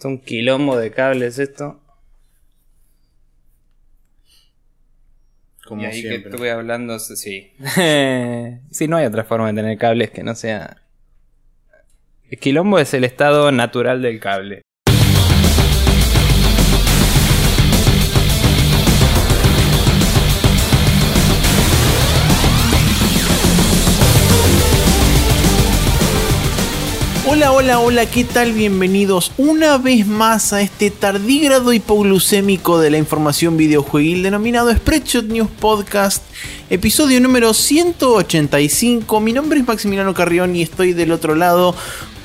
Es un quilombo de cables esto. Como y ahí siempre. que estuve hablando, sí. sí, no hay otra forma de tener cables que no sea. El quilombo es el estado natural del cable. Hola, hola, hola, ¿qué tal? Bienvenidos una vez más a este tardígrado hipoglucémico de la información videojueguil denominado Spreadshot News Podcast, episodio número 185. Mi nombre es Maximiliano Carrión y estoy del otro lado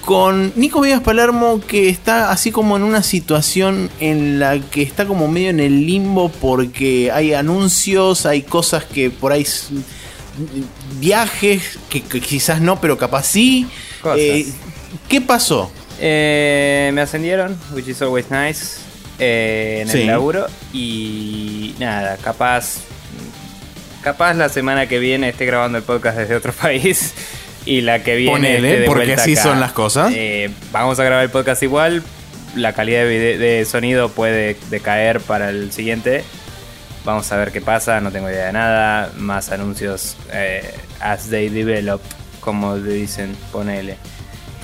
con Nico Vegas Palermo que está así como en una situación en la que está como medio en el limbo porque hay anuncios, hay cosas que por ahí... Viajes que, que quizás no, pero capaz sí. Cosas. Eh, ¿Qué pasó? Eh, me ascendieron, which is always nice, eh, en Sí. el laburo. Y nada, capaz. Capaz la semana que viene esté grabando el podcast desde otro país. Y la que viene. Ponele, esté de porque así acá. son las cosas. Eh, vamos a grabar el podcast igual. La calidad de, de sonido puede decaer para el siguiente. Vamos a ver qué pasa, no tengo idea de nada. Más anuncios eh, as they develop, como dicen, ponele.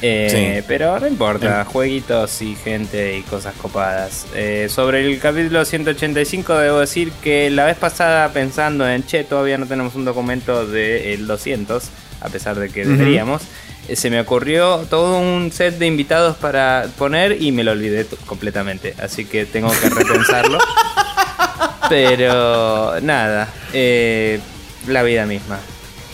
Eh, Sí. Pero no importa, jueguitos y gente y cosas copadas. Eh, sobre el capítulo 185 debo decir que la vez pasada pensando en, che, todavía no tenemos un documento del 200, a pesar de que deberíamos, eh, se me ocurrió todo un set de invitados para poner y me lo olvidé completamente. Así que tengo que repensarlo. Pero nada, eh, la vida misma.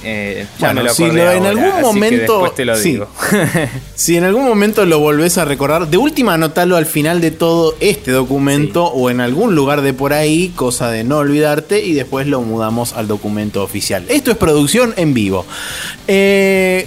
Eh, ya Bueno, me lo si lo- en ahora, algún momento- después te lo sí. digo. Si en algún momento lo volvés a recordar, de última anotalo al final de todo este documento o en algún lugar de por ahí, cosa de no olvidarte, y después lo mudamos al documento oficial. Esto es producción en vivo. Eh,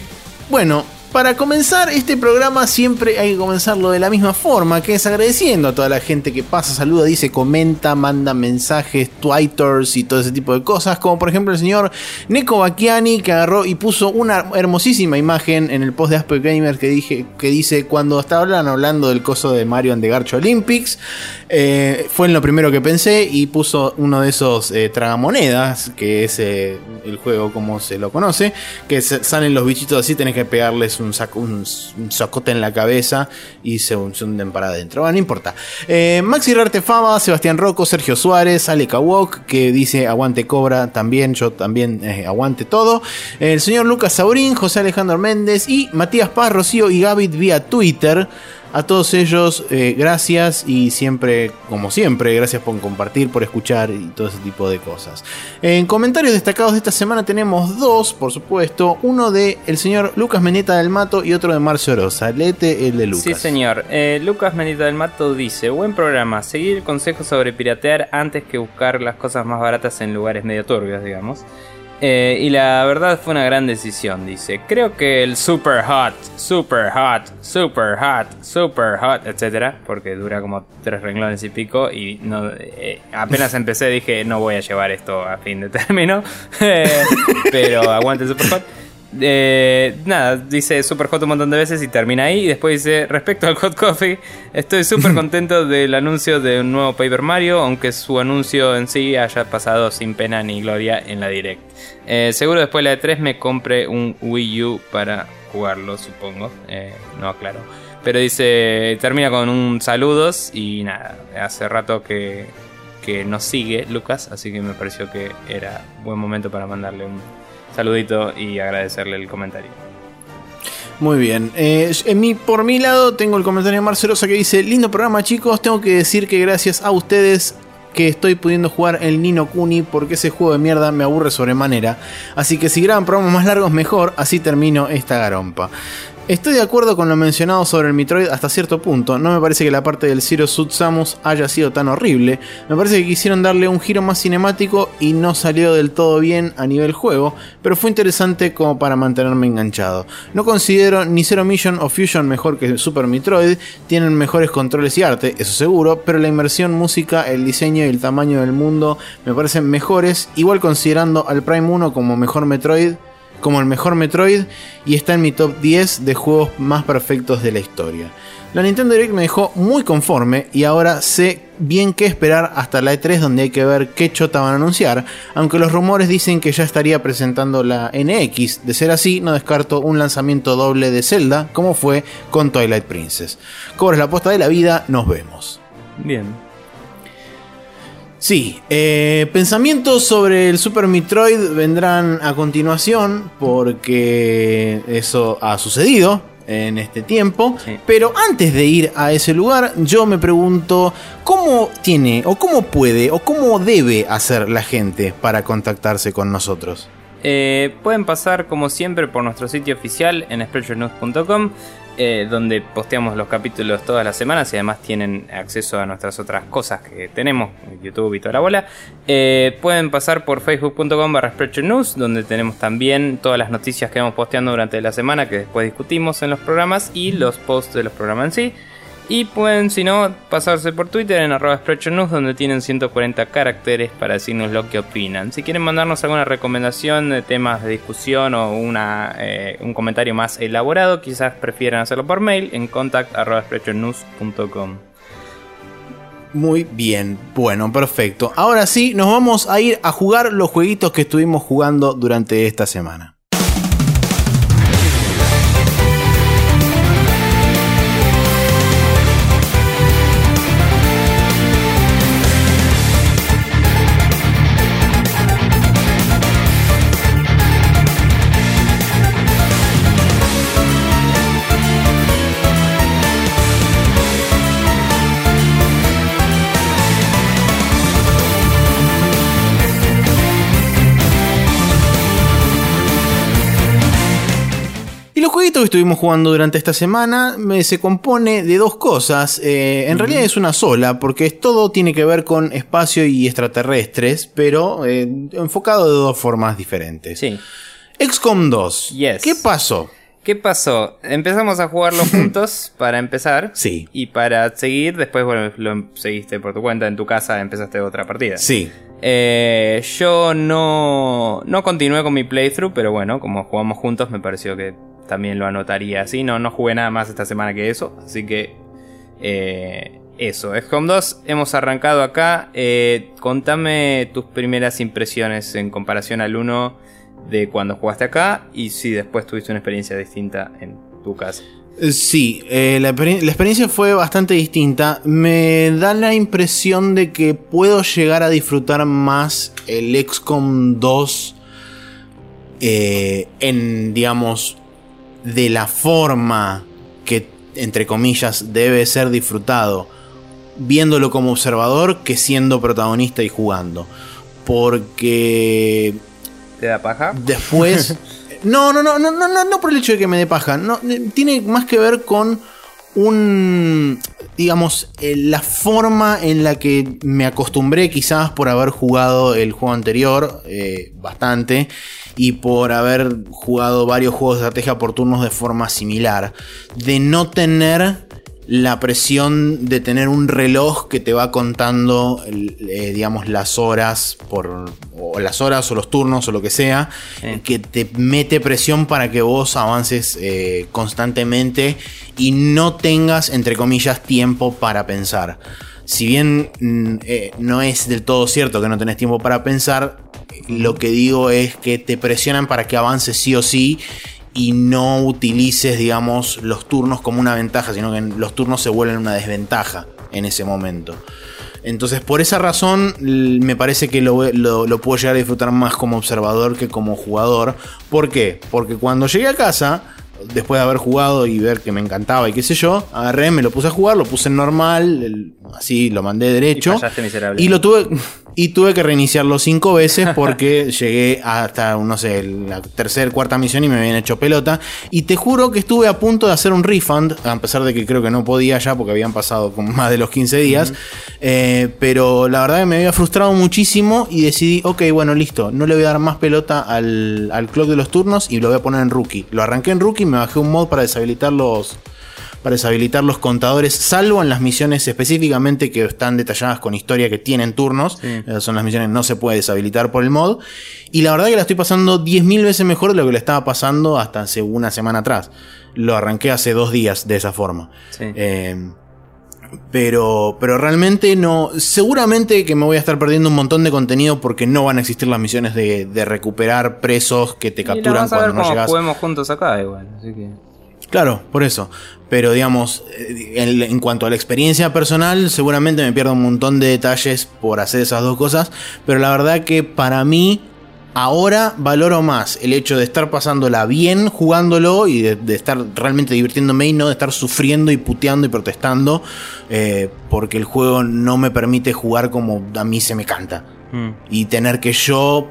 bueno. Para comenzar este programa siempre hay que comenzarlo de la misma forma, que es agradeciendo a toda la gente que pasa, saluda, dice, comenta, manda mensajes, twitters y todo ese tipo de cosas, como por ejemplo el señor Neko Bakiani que agarró y puso una hermosísima imagen en el post de Aspect Gamer que, dije, que dice cuando estaban hablando del coso de Mario and the Garcho Olympics, eh, fue en lo primero que pensé y puso uno de esos eh, tragamonedas, que es eh, el juego como se lo conoce, que salen los bichitos así, tenés que pegarles un, saco, un, socote en la cabeza y se, hun- se hunden para adentro. Bueno, no importa. Eh, Maxi Rartefama, Sebastián Rocco, Sergio Suárez, Ale Kawok, que dice aguante Cobra también, yo también eh, aguante todo. El señor Lucas Saurín, José Alejandro Méndez y Matías Paz, Rocío y Gavit vía Twitter. A todos ellos, eh, gracias y siempre, como siempre, gracias por compartir, por escuchar y todo ese tipo de cosas. En comentarios destacados de esta semana tenemos dos, por supuesto. Uno de el señor Lucas Meneta del Mato y otro de Marcio Rosa. Lete el de Lucas. Sí, señor. Eh, Lucas Menita del Mato dice: Buen programa. Seguir el consejo sobre piratear antes que buscar las cosas más baratas en lugares medio turbios, digamos. Eh, y la verdad fue una gran decisión, dice. Creo que el super hot, super hot, super hot, super hot, etcétera, porque dura como tres renglones y pico. Y no, eh, apenas empecé dije: No voy a llevar esto a fin de término. Eh, pero aguante super hot. Eh, nada, dice super hot un montón de veces y termina ahí. Y después dice: Respecto al hot coffee, estoy súper contento del anuncio de un nuevo Paper Mario, aunque su anuncio en sí haya pasado sin pena ni gloria en la direct. Eh, seguro después de la E3 me compre un Wii U para jugarlo, supongo. Eh, no aclaro. Pero dice: Termina con un saludos y nada, hace rato que, que nos sigue Lucas, así que me pareció que era buen momento para mandarle un saludito y agradecerle el comentario. Muy bien. Eh, en mi, por mi lado tengo el comentario de Marcelosa que dice, lindo programa chicos, tengo que decir que gracias a ustedes que estoy pudiendo jugar el Nino Kuni porque ese juego de mierda me aburre sobremanera. Así que si graban programas más largos mejor, así termino esta garompa. Estoy de acuerdo con lo mencionado sobre el Metroid hasta cierto punto. No me parece que la parte del Zero Suit Samus haya sido tan horrible. Me parece que quisieron darle un giro más cinemático y no salió del todo bien a nivel juego, pero fue interesante como para mantenerme enganchado. No considero ni Zero Mission o Fusion mejor que Super Metroid, tienen mejores controles y arte, eso seguro, pero la inmersión, música, el diseño y el tamaño del mundo me parecen mejores, igual considerando al Prime 1 como mejor Metroid como el mejor Metroid y está en mi top 10 de juegos más perfectos de la historia. La Nintendo Direct me dejó muy conforme y ahora sé bien qué esperar hasta la E3 donde hay que ver qué chota van a anunciar, aunque los rumores dicen que ya estaría presentando la NX. De ser así, no descarto un lanzamiento doble de Zelda como fue con Twilight Princess. Cobras la aposta de la vida, nos vemos. Bien. Sí, eh, pensamientos sobre el Super Metroid vendrán a continuación porque eso ha sucedido en este tiempo. Sí. Pero antes de ir a ese lugar, yo me pregunto cómo tiene o cómo puede o cómo debe hacer la gente para contactarse con nosotros. Eh, pueden pasar como siempre por nuestro sitio oficial en spreadshirt.com eh, donde posteamos los capítulos todas las semanas y además tienen acceso a nuestras otras cosas que tenemos, YouTube y toda la bola. Eh, pueden pasar por facebook.com barra donde tenemos también todas las noticias que vamos posteando durante la semana que después discutimos en los programas y los posts de los programas en sí. Y pueden, si no, pasarse por Twitter en arroba News, donde tienen 140 caracteres para decirnos lo que opinan. Si quieren mandarnos alguna recomendación de temas de discusión o una, eh, un comentario más elaborado, quizás prefieran hacerlo por mail en contact. Muy bien, bueno, perfecto. Ahora sí, nos vamos a ir a jugar los jueguitos que estuvimos jugando durante esta semana. Jueguitos que estuvimos jugando durante esta semana me- se compone de dos cosas. Eh, en realidad es una sola, porque es- todo tiene que ver con espacio y extraterrestres, pero eh, enfocado de dos formas diferentes. Sí. XCOM 2. Yes. ¿Qué pasó? ¿Qué pasó? Empezamos a jugarlo juntos para empezar. Sí. Y para seguir, después, bueno, lo seguiste por tu cuenta en tu casa, empezaste otra partida. Sí. Eh, yo no, no continué con mi playthrough, pero bueno, como jugamos juntos, me pareció que también lo anotaría así. No, no jugué nada más esta semana que eso, así que eh, eso. XCOM 2, hemos arrancado acá. Eh, contame tus primeras impresiones en comparación al 1 de cuando jugaste acá y si después tuviste una experiencia distinta en tu casa. Eh, Sí, eh, la, experien- la experiencia fue bastante distinta. Me da la impresión de que puedo llegar a disfrutar más el XCOM 2 eh, en, digamos, de la forma que, entre comillas, debe ser disfrutado, viéndolo como observador que siendo protagonista y jugando. Porque ¿Te da paja? Después. No, no, no, no, no, no, no por el hecho de que me dé paja. No, tiene más que ver con un. digamos, eh, la forma en la que me acostumbré, quizás por haber jugado el juego anterior eh, bastante. Y por haber jugado varios juegos de estrategia por turnos de forma similar. De no tener la presión de tener un reloj que te va contando, eh, digamos, las horas por o las horas o los turnos o lo que sea, Sí. que te mete presión para que vos avances eh, constantemente y no tengas, entre comillas, tiempo para pensar. Si bien mm, eh, no es del todo cierto que no tenés tiempo para pensar, lo que digo es que te presionan para que avances sí o sí y no utilices, digamos, los turnos como una ventaja, sino que los turnos se vuelven una desventaja en ese momento. Entonces, por esa razón, me parece que lo, lo- lo puedo llegar a disfrutar más como observador que como jugador. ¿Por qué? Porque cuando llegué a casa, después de haber jugado y ver que me encantaba y qué sé yo, agarré, me lo puse a jugar, lo puse en normal, el- así lo mandé derecho. Y. Y lo tuve. Y tuve que reiniciarlo cinco veces porque llegué hasta, no sé, la tercera, cuarta misión y me habían hecho pelota. Y te juro que estuve a punto de hacer un refund, a pesar de que creo que no podía ya porque habían pasado como más de los 15 días. Eh, pero la verdad que me había frustrado muchísimo y decidí, ok, bueno, listo, no le voy a dar más pelota al, al clock de los turnos y lo voy a poner en rookie. Lo arranqué en rookie, me bajé un mod para deshabilitar los, para deshabilitar los contadores, salvo en las misiones específicamente que están detalladas con historia que tienen turnos. Sí. Esas son las misiones que no se puede deshabilitar por el mod. Y la verdad que la estoy pasando 10.000 veces mejor de lo que le estaba pasando hasta hace una semana atrás. lo arranqué hace dos días de esa forma. Sí. Eh, pero, pero realmente no. Seguramente que me voy a estar perdiendo un montón de contenido porque no van a existir las misiones de, de recuperar presos que te Y la capturan vas a ver cuando no llegas. juguemos juntos acá igual, así que... Claro, por eso. Pero digamos, eh, en, en cuanto a la experiencia personal, seguramente me pierdo un montón de detalles por hacer esas dos cosas. Pero la verdad que para mí, ahora valoro más el hecho de estar pasándola bien jugándolo y de, de estar realmente divirtiéndome y no de estar sufriendo y puteando y protestando. eh, porque el juego no me permite jugar como a mí se me canta Mm. y tener que yo.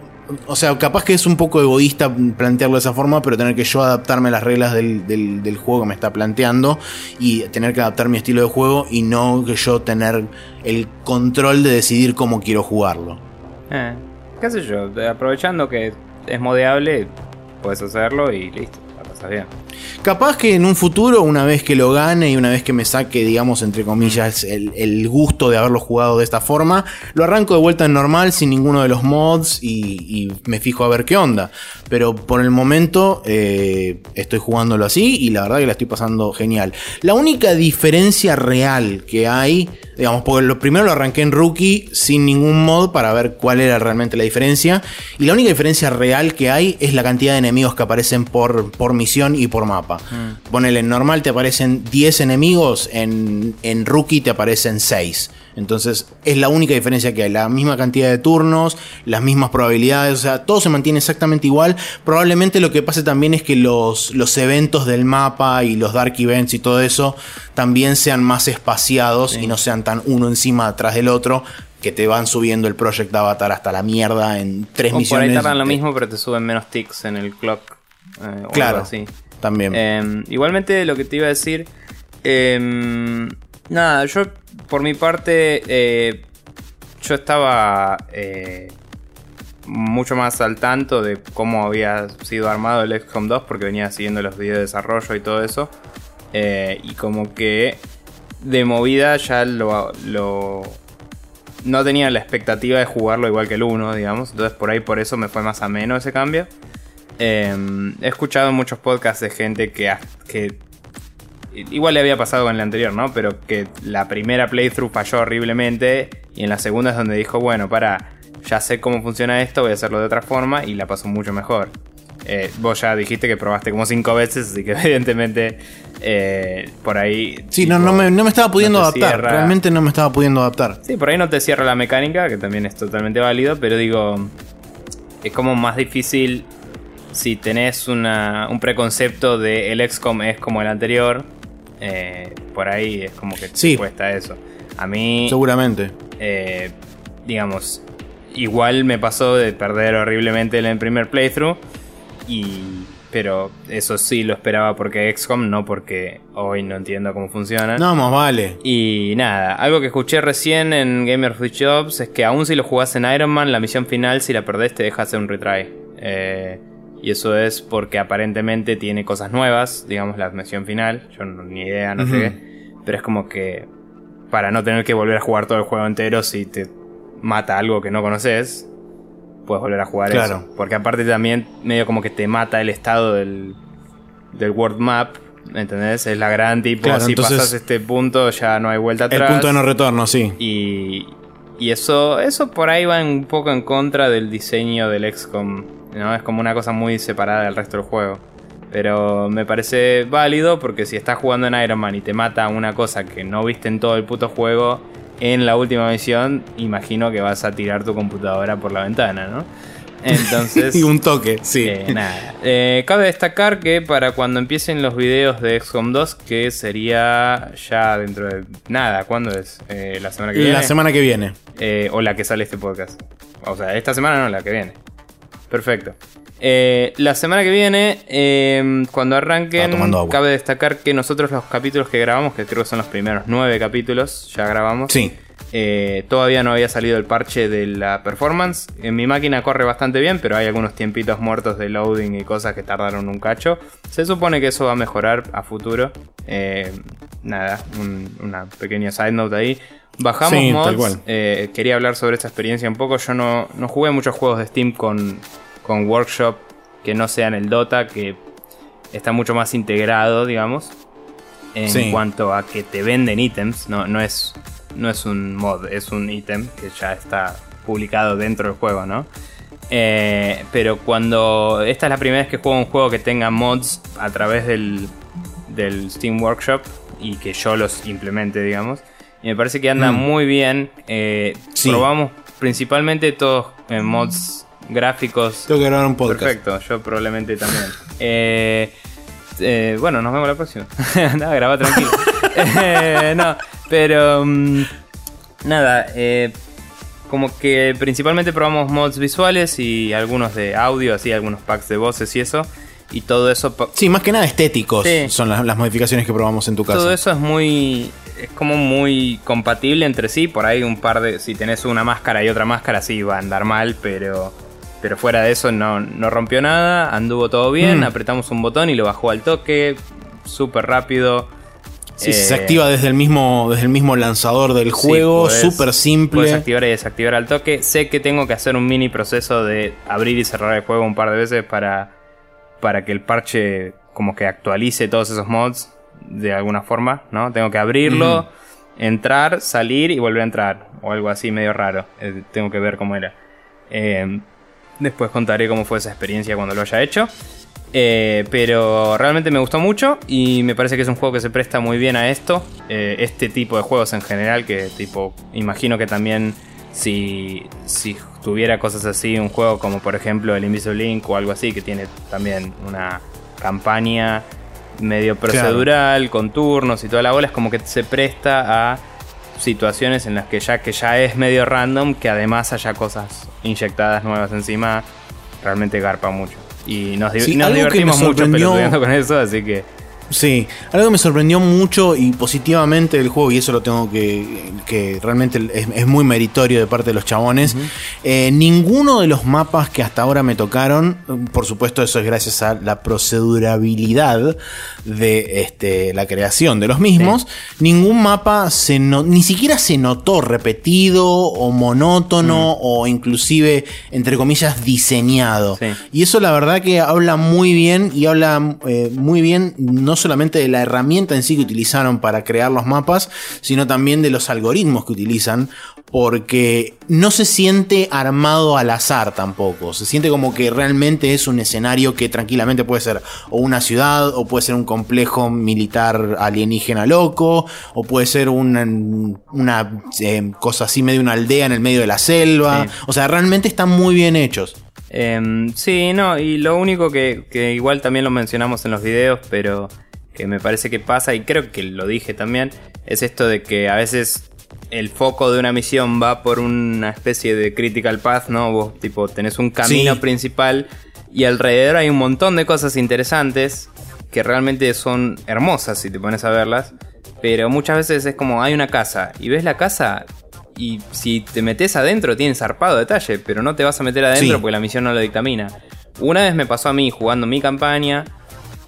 O sea, capaz que es un poco egoísta plantearlo de esa forma, pero tener que yo adaptarme a las reglas del, del- juego que me está planteando y tener que adaptar mi estilo de juego y no que yo tener el control de decidir cómo quiero jugarlo. Eh, qué sé yo, aprovechando que es modeable, puedes hacerlo y listo, la pasas bien. Capaz que en un futuro, una vez que lo gane y una vez que me saque, digamos, entre comillas, el, gusto de haberlo jugado de esta forma, lo arranco de vuelta en normal sin ninguno de los mods y, y me fijo a ver qué onda. Pero por el momento eh, estoy jugándolo así y la verdad que la estoy pasando genial. La única diferencia real que hay, digamos, porque lo primero lo arranqué en rookie sin ningún mod para ver cuál era realmente la diferencia. Y la única diferencia real que hay es la cantidad de enemigos que aparecen por, por misión y por mapa. Ponele en normal te aparecen 10 enemigos, en, en rookie te aparecen 6. Entonces es la única diferencia que hay. La misma cantidad de turnos, las mismas probabilidades, o sea, todo se mantiene exactamente igual. Probablemente lo que pase también es que los, los eventos del mapa y los dark events y todo eso también sean más espaciados y no sean tan uno encima atrás del otro. Que te van subiendo el Project Avatar hasta la mierda en tres O por misiones. ahí tardan lo que- mismo, pero te suben menos ticks en el clock. eh, o Claro. algo así. También. Eh, igualmente, lo que te iba a decir. eh, nada, yo por mi parte. eh, yo estaba. eh, mucho más al tanto de cómo había sido armado el XCOM 2 porque venía siguiendo los videos de desarrollo y todo eso. Eh, y como que de movida ya lo, lo- no tenía la expectativa de jugarlo igual que el 1, digamos. Entonces por ahí por eso me fue más ameno ese cambio. Eh, he escuchado muchos podcasts de gente que, igual le había pasado con el anterior, ¿no? Pero que la primera playthrough falló horriblemente y en la segunda es donde dijo, bueno, para, ya sé cómo funciona esto, voy a hacerlo de otra forma y la pasó mucho mejor. Eh, vos ya dijiste que probaste como cinco veces, así que evidentemente eh, por ahí... Sí, tipo, no, no, me, no me estaba pudiendo no adaptar. cierra. Realmente no me estaba pudiendo adaptar. Sí, por ahí no te cierra la mecánica, que también es totalmente válido, pero digo, es como más difícil si tenés una- un preconcepto de el XCOM es como el anterior, eh, por ahí es como que te Sí. cuesta eso. A mí, Seguramente. eh, digamos, igual me pasó de perder horriblemente en el primer playthrough, y, pero eso sí lo esperaba porque XCOM, no porque hoy no entiendo cómo funciona. No, más vale. Y nada, algo que escuché recién en Gamer with Jobs es que aún si lo jugás en Iron Man, la misión final, si la perdés, te deja hacer un retry. Eh, y eso es porque aparentemente tiene cosas nuevas, digamos, la misión final. Yo no, ni idea, no sé. Pero es como que para no tener que volver a jugar todo el juego entero si te mata algo que no conoces, puedes volver a jugar Claro. eso. Porque aparte también medio como que te mata el estado del, del world map. ¿Entendés? Es la gran tipo, Claro, si pasas este punto ya no hay vuelta El atrás. punto de no retorno, sí. Y, y eso, eso por ahí va un poco en contra del diseño del XCOM. ¿No? Es como una cosa muy separada del resto del juego. Pero me parece válido porque si estás jugando en Iron Man y te mata una cosa que no viste en todo el puto juego, en la última misión, imagino que vas a tirar tu computadora por la ventana, ¿no? Entonces... y un toque, sí. Eh, nada. Eh, cabe destacar que para cuando empiecen los videos de XCOM 2, que sería ya dentro de nada, ¿cuándo es? Eh, la semana que viene. La semana que viene. Eh, o la que sale este podcast. O sea, esta semana no, la que viene. Perfecto. Eh, la semana que viene, eh, cuando arranquen, cabe destacar que nosotros los capítulos que grabamos, que creo que son los primeros nueve capítulos, ya grabamos. Sí. Eh, todavía no había salido el parche de la performance. En mi máquina corre bastante bien, pero hay algunos tiempitos muertos de loading y cosas que tardaron un cacho. Se supone que eso va a mejorar a futuro. Nada, un- una pequeña side note ahí. Bajamos Sí, mods. tal cual. eh, quería hablar sobre esta experiencia un poco. Yo no, no jugué muchos juegos de Steam con, con Workshop que no sean el Dota, que está mucho más integrado, digamos, en Sí. cuanto a que te venden ítems, no, no, es, no es un mod, es un ítem que ya está publicado dentro del juego, ¿no? Eh, pero cuando esta es la primera vez que juego un juego que tenga mods a través del, del Steam Workshop y que yo los implemente, digamos. Y me parece que anda Mm. muy bien. Eh, Sí. Probamos principalmente todos eh, mods gráficos. Tengo que grabar un podcast. Perfecto, yo probablemente también. Eh, eh, bueno, nos vemos la próxima. nada, graba tranquilo. Eh, no, pero mm, nada, como que principalmente probamos mods visuales y algunos de audio, así algunos packs de voces y eso. Y todo eso, Sí, más que nada estéticos Sí. son las, las modificaciones que probamos en tu casa. todo eso es muy, es como muy compatible entre sí. Por ahí un par de, si tenés una máscara y otra máscara, sí va a andar mal, pero, pero fuera de eso no, no rompió nada, anduvo todo bien. Mm. Apretamos un botón y lo bajó al toque, súper rápido. Sí, Eh, se activa desde el mismo, desde el mismo lanzador del juego, Sí, súper Puedes simple. activar y desactivar al toque. Sé que tengo que hacer un mini proceso de abrir y cerrar el juego un par de veces para, para que el parche como que actualice todos esos mods de alguna forma, ¿no? Tengo que abrirlo, entrar, salir y volver a entrar. O algo así medio raro. Eh, tengo que ver cómo era. Eh, después contaré cómo fue esa experiencia cuando lo haya hecho. Eh, pero realmente me gustó mucho y me parece que es un juego que se presta muy bien a esto. Eh, este tipo de juegos en general, que tipo, imagino que también si, si tuviera cosas así, un juego como por ejemplo el Invisible Link o algo así, que tiene también una campaña medio procedural, con turnos y toda la bola, es como que se presta a situaciones en las que ya que ya es medio random, que además haya cosas inyectadas nuevas encima, realmente garpa mucho. Y nos, Sí, nos divertimos mucho con eso, así que Sí, algo que me sorprendió mucho y positivamente del juego, y eso lo tengo que, que realmente es, es muy meritorio de parte de los chabones, eh, ninguno de los mapas que hasta ahora me tocaron, por supuesto eso es gracias a la procedurabilidad de este, la creación de los mismos, ningún mapa se no- ni siquiera se notó repetido o monótono o inclusive, entre comillas, diseñado. Sí. Y eso la verdad que habla muy bien y habla eh, muy bien no solamente de la herramienta en sí que utilizaron para crear los mapas, sino también de los algoritmos que utilizan, porque no se siente armado al azar tampoco, se siente como que realmente es un escenario que tranquilamente puede ser o una ciudad, o puede ser un complejo militar alienígena loco, o puede ser una, una eh, cosa así medio una aldea en el medio de la selva, Sí. o sea, realmente están muy bien hechos. Em, sí, no, y lo único que, que igual también lo mencionamos en los videos, pero que me parece que pasa, y creo que lo dije también, es esto de que a veces el foco de una misión va por una especie de critical path, ¿no? Vos tipo tenés un camino Sí. principal y alrededor hay un montón de cosas interesantes que realmente son hermosas si te pones a verlas, pero muchas veces es como hay una casa y ves la casa y si te metes adentro tiene zarpado detalle, pero no te vas a meter adentro Sí. porque la misión no lo dictamina. Una vez me pasó a mí jugando mi campaña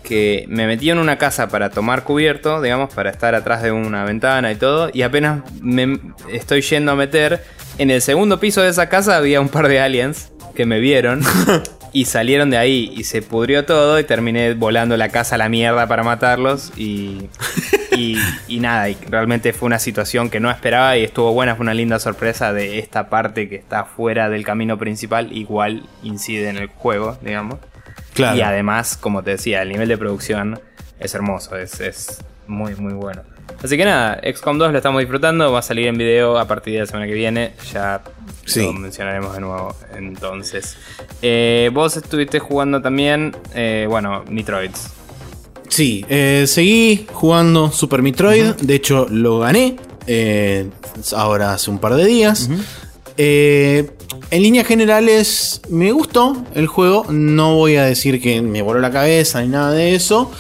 que me metí en una casa para tomar cubierto, digamos, para estar atrás de una ventana y todo, y apenas me estoy yendo a meter, en el segundo piso de esa casa había un par de aliens que me vieron y salieron de ahí y se pudrió todo y terminé volando la casa a la mierda para matarlos y, y, y nada, y realmente fue una situación que no esperaba y estuvo buena, fue una linda sorpresa de esta parte que está fuera del camino principal, igual incide en el juego, digamos. Claro. Y además, como te decía, el nivel de producción es hermoso, es, es muy, muy bueno. Así que nada, XCOM 2 lo estamos disfrutando, va a salir en video a partir de la semana que viene, ya Sí. lo mencionaremos de nuevo entonces. Eh, vos estuviste jugando también, eh, bueno, Metroids. Sí, eh, seguí jugando Super Metroid. De hecho, lo gané. eh, ahora hace un par de días. Eh, en líneas generales, me gustó el juego. No voy a decir que me voló la cabeza ni nada de eso.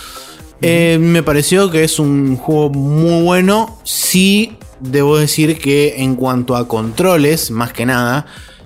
Eh, me pareció que es un juego muy bueno. Sí, debo decir que en cuanto a controles, más que nada,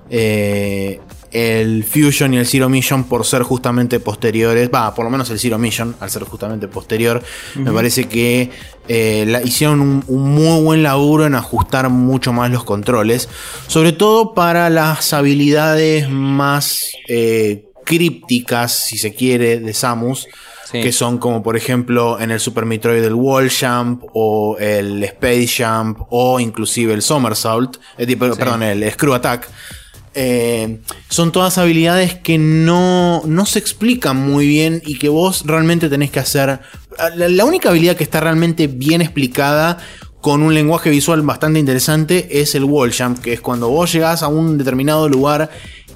eh, el Fusion y el Zero Mission, por ser justamente posteriores, va, por lo menos el Zero Mission, al ser justamente posterior, me parece que eh, la- hicieron un, un muy buen laburo en ajustar mucho más los controles, sobre todo para las habilidades más eh, crípticas, si se quiere, de Samus. Sí. que son como por ejemplo en el Super Metroid el Wall Jump o el Space Jump o inclusive el Somersault, eh, perdón, el Screw Attack. Eh, son todas habilidades que no, no se explican muy bien y que vos realmente tenés que hacer. La, la única habilidad que está realmente bien explicada con un lenguaje visual bastante interesante es el wall jump, que es cuando vos llegás a un determinado lugar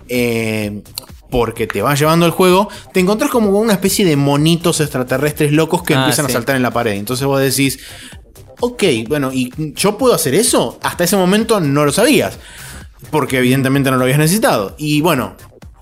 eh, porque te va llevando el juego, te encontrás como una especie de monitos extraterrestres locos que Ah, empiezan sí. a saltar en la pared. Entonces vos decís, ok, bueno, ¿y yo puedo hacer eso? Hasta ese momento no lo sabías, porque evidentemente no lo habías necesitado. Y bueno,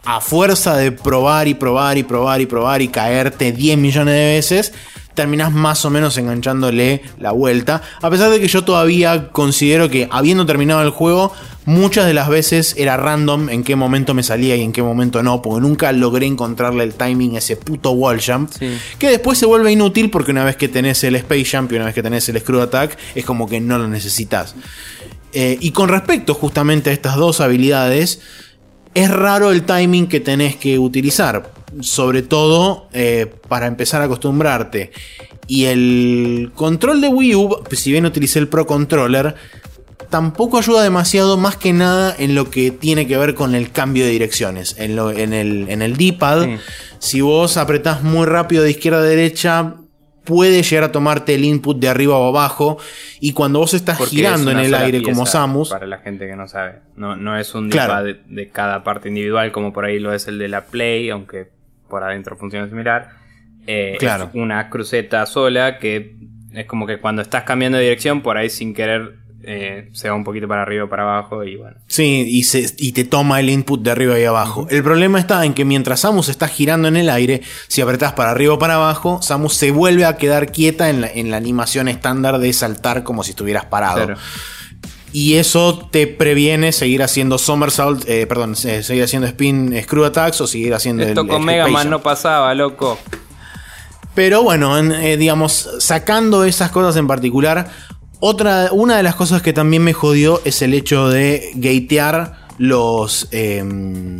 a fuerza de probar y probar y probar y probar y caerte 10 millones de veces, terminás más o menos enganchándole la vuelta. A pesar de que yo todavía considero que habiendo terminado el juego, muchas de las veces era random en qué momento me salía y en qué momento no, porque nunca logré encontrarle el timing a ese puto wall jump. Sí. Que después se vuelve inútil porque una vez que tenés el Space Jump y una vez que tenés el Screw Attack, es como que no lo necesitas. Eh, y con respecto justamente a estas dos habilidades, es raro el timing que tenés que utilizar. Sobre todo eh, para empezar a acostumbrarte. Y el control de Wii U, si bien utilicé el Pro Controller, tampoco ayuda demasiado más que nada en lo que tiene que ver con el cambio de direcciones. En, lo- en el, en el D-pad, Sí. si vos apretás muy rápido de izquierda a derecha, puede llegar a tomarte el input de arriba o abajo. Y cuando vos estás Porque girando es en el aire como Samus, Para la gente que no sabe. No, no es un Claro. De, de cada parte individual como por ahí lo es el de la Play, aunque por adentro funciona similar. Eh, Claro. Es una cruceta sola que es como que cuando estás cambiando de dirección, por ahí sin querer eh, se va un poquito para arriba o para abajo y bueno. Sí, y, se- y te toma el input de arriba y abajo. El problema está en que mientras Samus está girando en el aire, si apretás para arriba o para abajo, Samus se vuelve a quedar quieta en la, en la animación estándar de saltar como si estuvieras parado. Claro. Y eso te previene seguir haciendo somersault, eh, perdón, eh, seguir haciendo spin eh, screw attacks o seguir haciendo el- Esto con el Mega Man no pasaba, loco. Pero bueno, en, eh, digamos, sacando esas cosas en particular, otra, una de las cosas que también me jodió es el hecho de gatear los, em,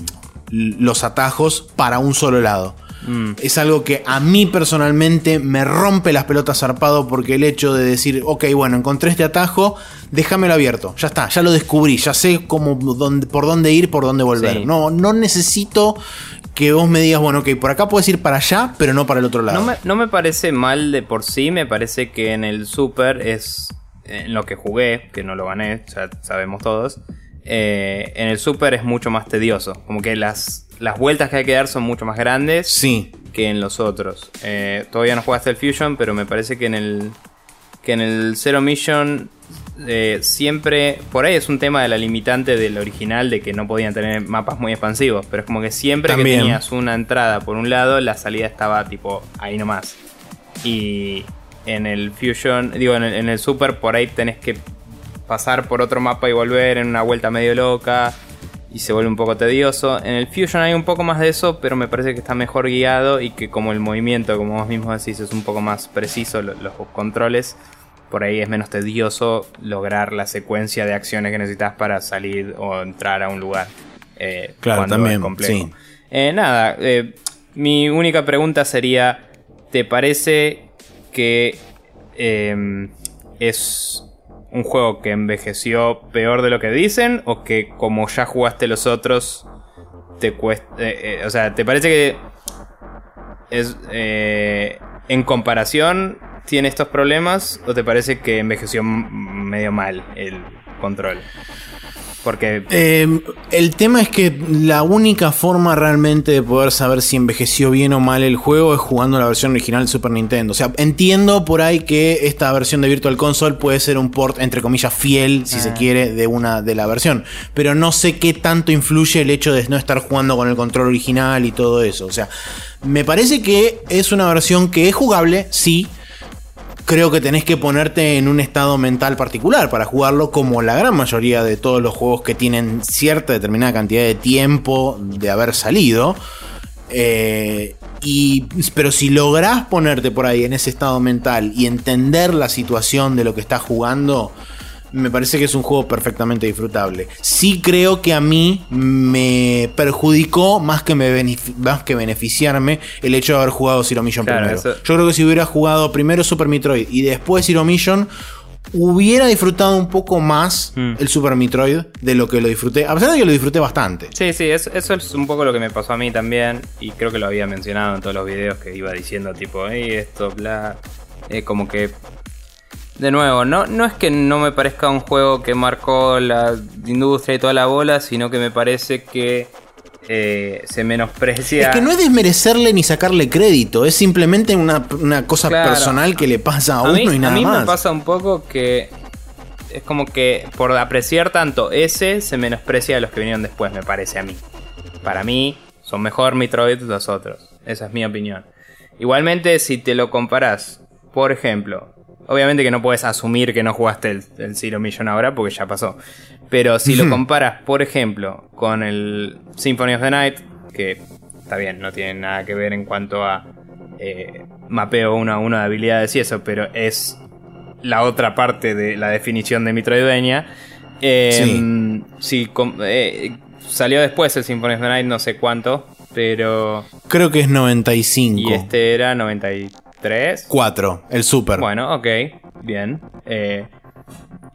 los atajos para un solo lado. Mm. Es algo que a mí personalmente me rompe las pelotas zarpado porque el hecho de decir, ok, bueno, encontré este atajo, déjamelo abierto, ya está, ya lo descubrí, ya sé cómo, dónde- por dónde ir, por dónde volver. Sí. No, no necesito que vos me digas, bueno, ok, por acá puedes ir para allá, pero no para el otro lado. No me, no me parece mal de por sí, me parece que en el Super es en lo que jugué, que no lo gané, ya sabemos todos. eh, en el Super es mucho más tedioso, como que las, las vueltas que hay que dar son mucho más grandes Sí, que en los otros. Eh, todavía no jugaste el Fusion, pero me parece que en el que en el Zero Mission eh, siempre por ahí es un tema de la limitante del original de que no podían tener mapas muy expansivos, pero es como que siempre También. que tenías una entrada por un lado, la salida estaba tipo ahí nomás. Y en el Fusion, digo, en el, en el Super por ahí tenés que pasar por otro mapa y volver en una vuelta medio loca y se vuelve un poco tedioso. En el Fusion hay un poco más de eso, pero me parece que está mejor guiado y que como el movimiento, como vos mismos decís, es un poco más preciso, lo- los, controles, por ahí es menos tedioso lograr la secuencia de acciones que necesitas para salir o entrar a un lugar. eh, Claro, también, complejo. sí. Eh, nada, eh, mi única pregunta sería, ¿te parece que eh, es un juego que envejeció peor de lo que dicen o que como ya jugaste los otros te cuesta... eh, eh, o sea, ¿te parece que es eh, en comparación tiene estos problemas o te parece que envejeció medio mal el control? Porque... Eh, el tema es que la única forma realmente de poder saber si envejeció bien o mal el juego es jugando la versión original de Super Nintendo. O sea, entiendo por ahí que esta versión de Virtual Console puede ser un port, entre comillas, fiel, si se Ah. quiere, de una de la versión. Pero no sé qué tanto influye el hecho de no estar jugando con el control original y todo eso. O sea, me parece que es una versión que es jugable, sí, creo que tenés que ponerte en un estado mental particular para jugarlo, como la gran mayoría de todos los juegos que tienen cierta determinada cantidad de tiempo de haber salido. Eh, y, pero si lográs ponerte por ahí en ese estado mental y entender la situación de lo que estás jugando, me parece que es un juego perfectamente disfrutable. Sí creo que a mí me perjudicó más que, me más que beneficiarme el hecho de haber jugado Zero Mission primero. Yo creo que si hubiera jugado primero Super Metroid y después Zero Mission, hubiera disfrutado un poco más mm. el Super Metroid de lo que lo disfruté, a pesar de que lo disfruté bastante. Sí, sí, eso, es un poco lo que me pasó a mí también, y creo que lo había mencionado en todos los videos que iba diciendo, tipo, hey, esto, bla. Eh, como que de nuevo, no, no es que no me parezca un juego que marcó la industria y toda la bola, sino que me parece que eh, se menosprecia. Es que no es desmerecerle ni sacarle crédito, es simplemente una, cosa personal que le pasa a, uno y nada más. A mí me pasa un poco que es como que por apreciar tanto ese se menosprecia a los que vinieron después, me parece a mí. Para mí son mejor Metroid los otros, esa es mi opinión. Igualmente, si te lo comparas, por ejemplo, Obviamente que no puedes asumir que no jugaste el, el Zero Mission ahora porque ya pasó. Pero si lo comparas, por ejemplo, con el Symphony of the Night, que está bien, no tiene nada que ver en cuanto a eh, mapeo uno a uno de habilidades y eso, pero es la otra parte de la definición de Metroidvania. Eh, sí. Eh, salió después el Symphony of the Night, no sé cuánto, pero... Creo que es 95. Y este era 93. ¿Tres? Cuatro, el super. Bueno, ok, bien. Eh,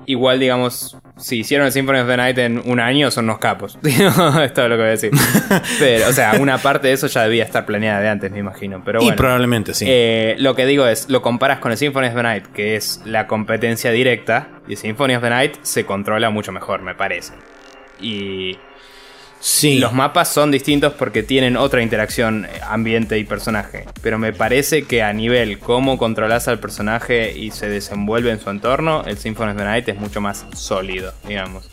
igual, digamos, si hicieron el Symphony of the Night en un año, son unos capos. es todo lo que voy a decir. Pero, o sea, una parte de eso ya debía estar planeada de antes, me imagino. Pero bueno, y probablemente sí. Eh, lo que digo es, lo comparas con el Symphony of the Night, que es la competencia directa, y el Symphony of the Night se controla mucho mejor, me parece. Y Sí. Los mapas son distintos porque tienen otra interacción eh, ambiente y personaje. Pero me parece que a nivel cómo controlas al personaje y se desenvuelve en su entorno, el Symphony of the Night es mucho más sólido, digamos.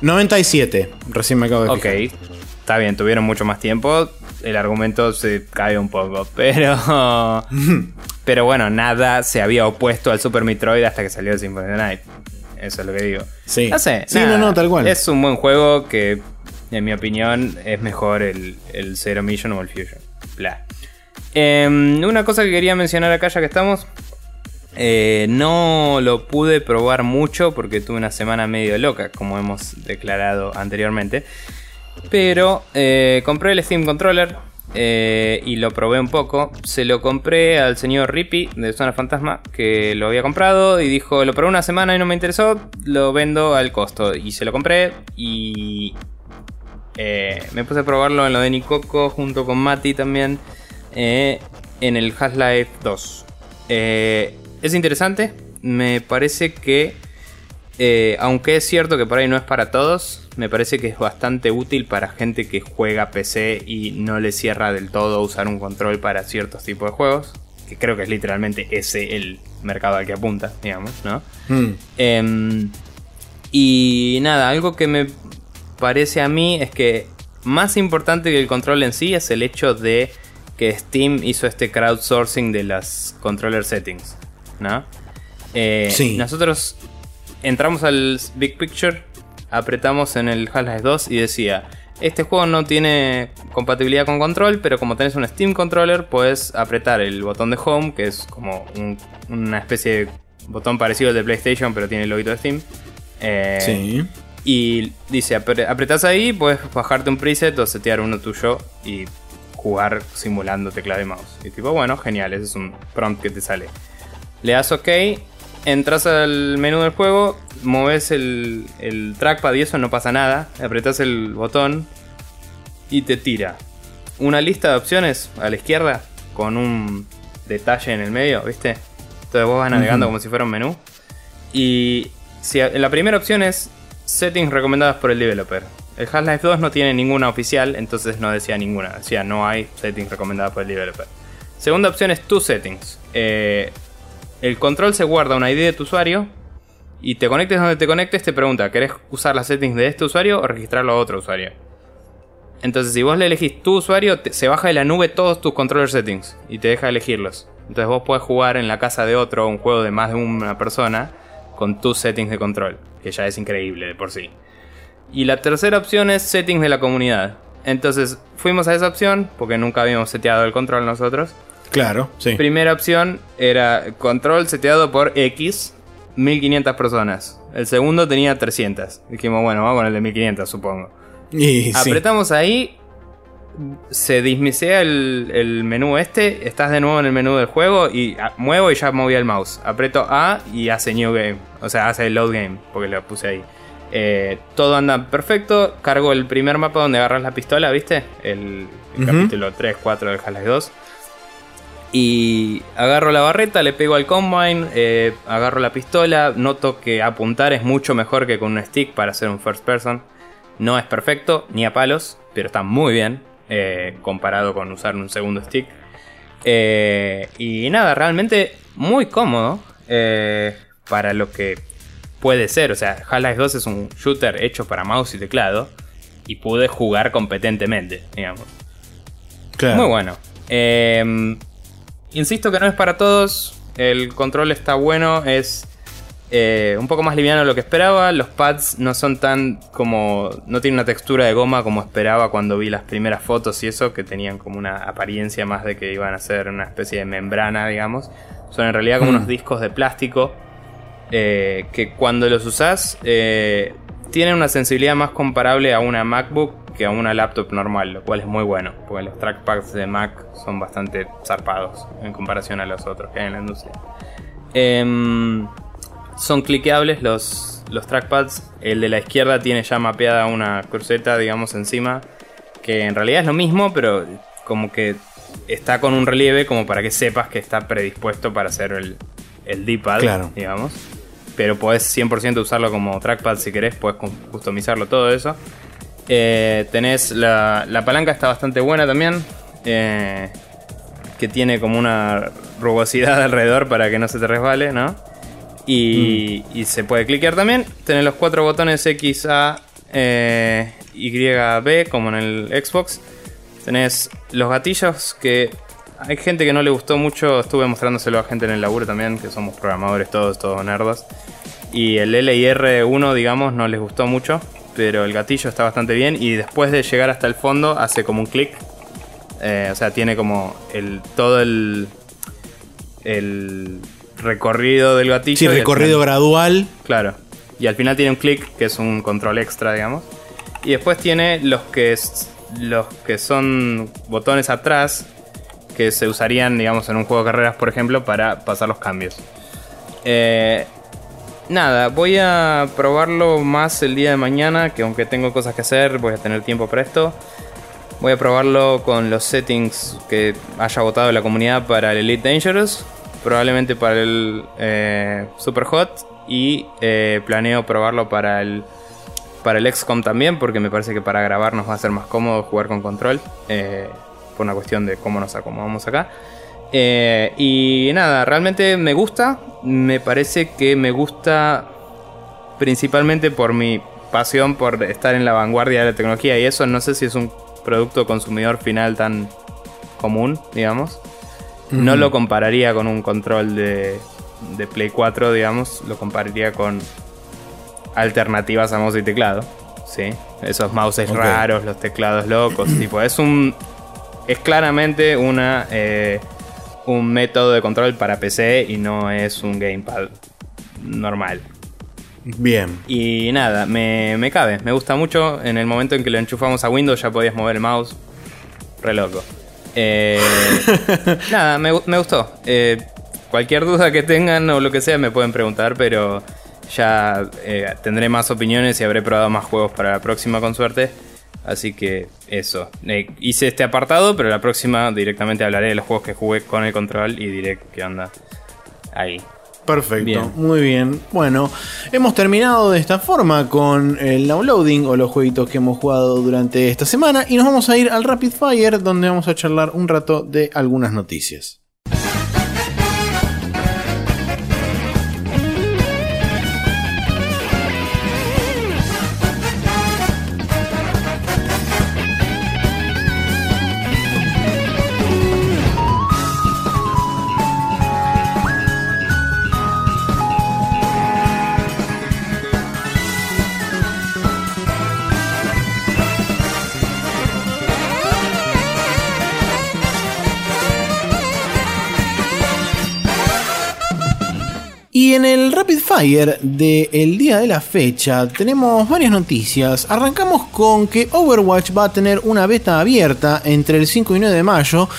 97, eh, recién me acabo de fijar. Ok, está bien, tuvieron mucho más tiempo. El argumento se cae un poco, pero. pero bueno, nada se había opuesto al Super Metroid hasta que salió el Symphony of the Night. Eso es lo que digo. Sí. No sé. Sí, no, no, tal cual. Es un buen juego que, en mi opinión, es mejor el, el Zero Mission o el Fusion. Bla. Em, una cosa que quería mencionar acá ya que estamos. Eh, no lo pude probar mucho porque tuve una semana medio loca, como hemos declarado anteriormente. Pero eh, compré el Steam Controller eh, y lo probé un poco. Se lo compré al señor Rippy de Zona Fantasma, que lo había comprado y dijo, lo probé una semana y no me interesó, lo vendo al costo. Y se lo compré y eh, me puse a probarlo en lo de Nicoco junto con Mati también eh, en el Half-Life 2. es interesante, me parece que aunque es cierto que por ahí no es para todos, me parece que es bastante útil para gente que juega PC y no le cierra del todo usar un control para ciertos tipos de juegos. Que creo que es literalmente ese el mercado al que apunta, digamos, ¿no? Hmm. Em, y nada, algo que me parece a mí es que más importante que el control en sí es el hecho de que Steam hizo este crowdsourcing de las controller settings, ¿no? Eh, sí. Nosotros entramos al Big Picture, apretamos en el Half-Life 2 y decía, este juego no tiene compatibilidad con control, pero como tenés un Steam Controller, puedes apretar el botón de Home, que es como una especie de botón parecido al de PlayStation, pero tiene el loguito de Steam. Eh, sí. Y dice, apretás ahí, puedes bajarte un preset o setear uno tuyo y jugar simulando teclado y mouse. Y tipo, bueno, genial, ese es un prompt que te sale. Le das OK entras al menú del juego, mueves el, trackpad y eso no pasa nada, apretas el botón y te tira una lista de opciones a la izquierda con un detalle en el medio, ¿viste? Entonces vos vas navegando como si fuera un menú. Y si la primera opción es settings recomendadas por el developer. El Half-Life 2 no tiene ninguna oficial, entonces no decía ninguna. Decía no hay settings recomendadas por el developer. Segunda opción es tus settings. Eh, el control se guarda una ID de tu usuario y te conectes donde te conectes, te pregunta, ¿querés usar las settings de este usuario o registrarlo a otro usuario? Entonces, si vos le elegís tu usuario, se baja de la nube todos tus controller settings y te deja elegirlos. Entonces, vos podés jugar en la casa de otro un juego de más de una persona con tus settings de control, que ya es increíble de por sí. Y la tercera opción es settings de la comunidad. Entonces, fuimos a esa opción porque nunca habíamos seteado el control nosotros. Claro, sí. Primera opción era control seteado por X. 1500 personas. El segundo tenía 300. Dijimos, bueno, vamos con el de 1500, supongo. Y, sí. Apretamos ahí, se dismisea el, el menú este, estás de nuevo en el menú del juego y ah, muevo y ya moví el mouse. Aprieto A y hace New Game, o sea, hace el Load Game, porque lo puse ahí. Eh, todo anda perfecto, cargo el primer mapa donde agarras la pistola, ¿viste? El, capítulo 3, 4 del Half-Life 2. Y agarro la barreta, le pego al combine, eh, agarro la pistola, noto que apuntar es mucho mejor que con un stick para hacer un first person. No es perfecto, ni a palos, pero está muy bien eh, comparado con usar un segundo stick. Eh, y nada, realmente muy cómodo para lo que puede ser. O sea, Half-Life 2 es un shooter hecho para mouse y teclado y pude jugar competentemente, digamos. Claro. Muy bueno. Insisto que no es para todos. El control está bueno. Es eh, un poco más liviano de lo que esperaba. Los pads no son tan como. No tienen una textura de goma como esperaba cuando vi las primeras fotos y eso. Que tenían como una apariencia más de que iban a ser una especie de membrana, digamos. Son en realidad como Mm. unos discos de plástico. eh, que cuando los usás. eh, tienen una sensibilidad más comparable a una MacBook que a una laptop normal, lo cual es muy bueno, porque los trackpads de Mac son bastante zarpados en comparación a los otros que hay en la industria. Em, son cliqueables los, los trackpads. El de la izquierda tiene ya mapeada una cruceta, digamos, encima, que en realidad es lo mismo, pero como que está con un relieve como para que sepas que está predispuesto para hacer el, el D-pad, Claro. digamos. Pero podés 100% usarlo como trackpad si querés, puedes customizarlo todo eso. Eh, tenés la, la palanca está bastante buena también. eh, que tiene como una rugosidad alrededor para que no se te resbale, ¿no? Y, y se puede cliquear también. Tenés los cuatro botones X, A, eh, Y, B, como en el Xbox. Tenés los gatillos que hay gente que no le gustó mucho. Estuve mostrándoselo a gente en el laburo también, que somos programadores todos, todos nerdos. Y el L y R1, digamos, no les gustó mucho. Pero el gatillo está bastante bien. Y después de llegar hasta el fondo, hace como un clic. Eh, o sea, tiene como el todo el, el recorrido del gatillo. Sí, recorrido final- gradual. Claro. Y al final tiene un clic, que es un control extra, digamos. Y después tiene los que, los que son botones atrás, que se usarían, digamos, en un juego de carreras, por ejemplo, para pasar los cambios. Eh, nada, voy a probarlo más el día de mañana, que aunque tengo cosas que hacer, voy a tener tiempo para esto. Voy a probarlo con los settings que haya votado la comunidad para el Elite Dangerous, probablemente para el eh, Super Hot y eh, planeo probarlo para el para el XCOM también, porque me parece que para grabar nos va a ser más cómodo jugar con control, por una cuestión de cómo nos acomodamos acá. Eh, y nada, realmente me gusta, me parece que me gusta principalmente por mi pasión por estar en la vanguardia de la tecnología y eso no sé si es un producto consumidor final tan común, digamos. No lo compararía con un control de, de Play 4, digamos, lo compararía con alternativas a mouse y teclado, ¿sí? Esos mouses raros, los teclados locos, tipo, es un es claramente una eh, un método de control para PC y no es un gamepad normal. Bien. Y nada, me, me cabe, me gusta mucho. En el momento en que lo enchufamos a Windows ya podías mover el mouse. Re loco. Eh, nada, me, gu- me gustó. Eh, cualquier duda que tengan o lo que sea me pueden preguntar, pero ya eh, tendré más opiniones y habré probado más juegos para la próxima con suerte. Así que eso. Eh, hice este apartado, pero la próxima directamente hablaré de los juegos que jugué con el control y diré qué onda ahí. Perfecto, Bien. muy bien. Bueno, hemos terminado de esta forma con el downloading o los jueguitos que hemos jugado durante esta semana y nos vamos a ir al Rapid Fire donde vamos a charlar un rato de algunas noticias. En el Rapid Fire del día de la fecha tenemos varias noticias. Arrancamos con que Overwatch va a tener una beta abierta entre el 5 y 9 de mayo,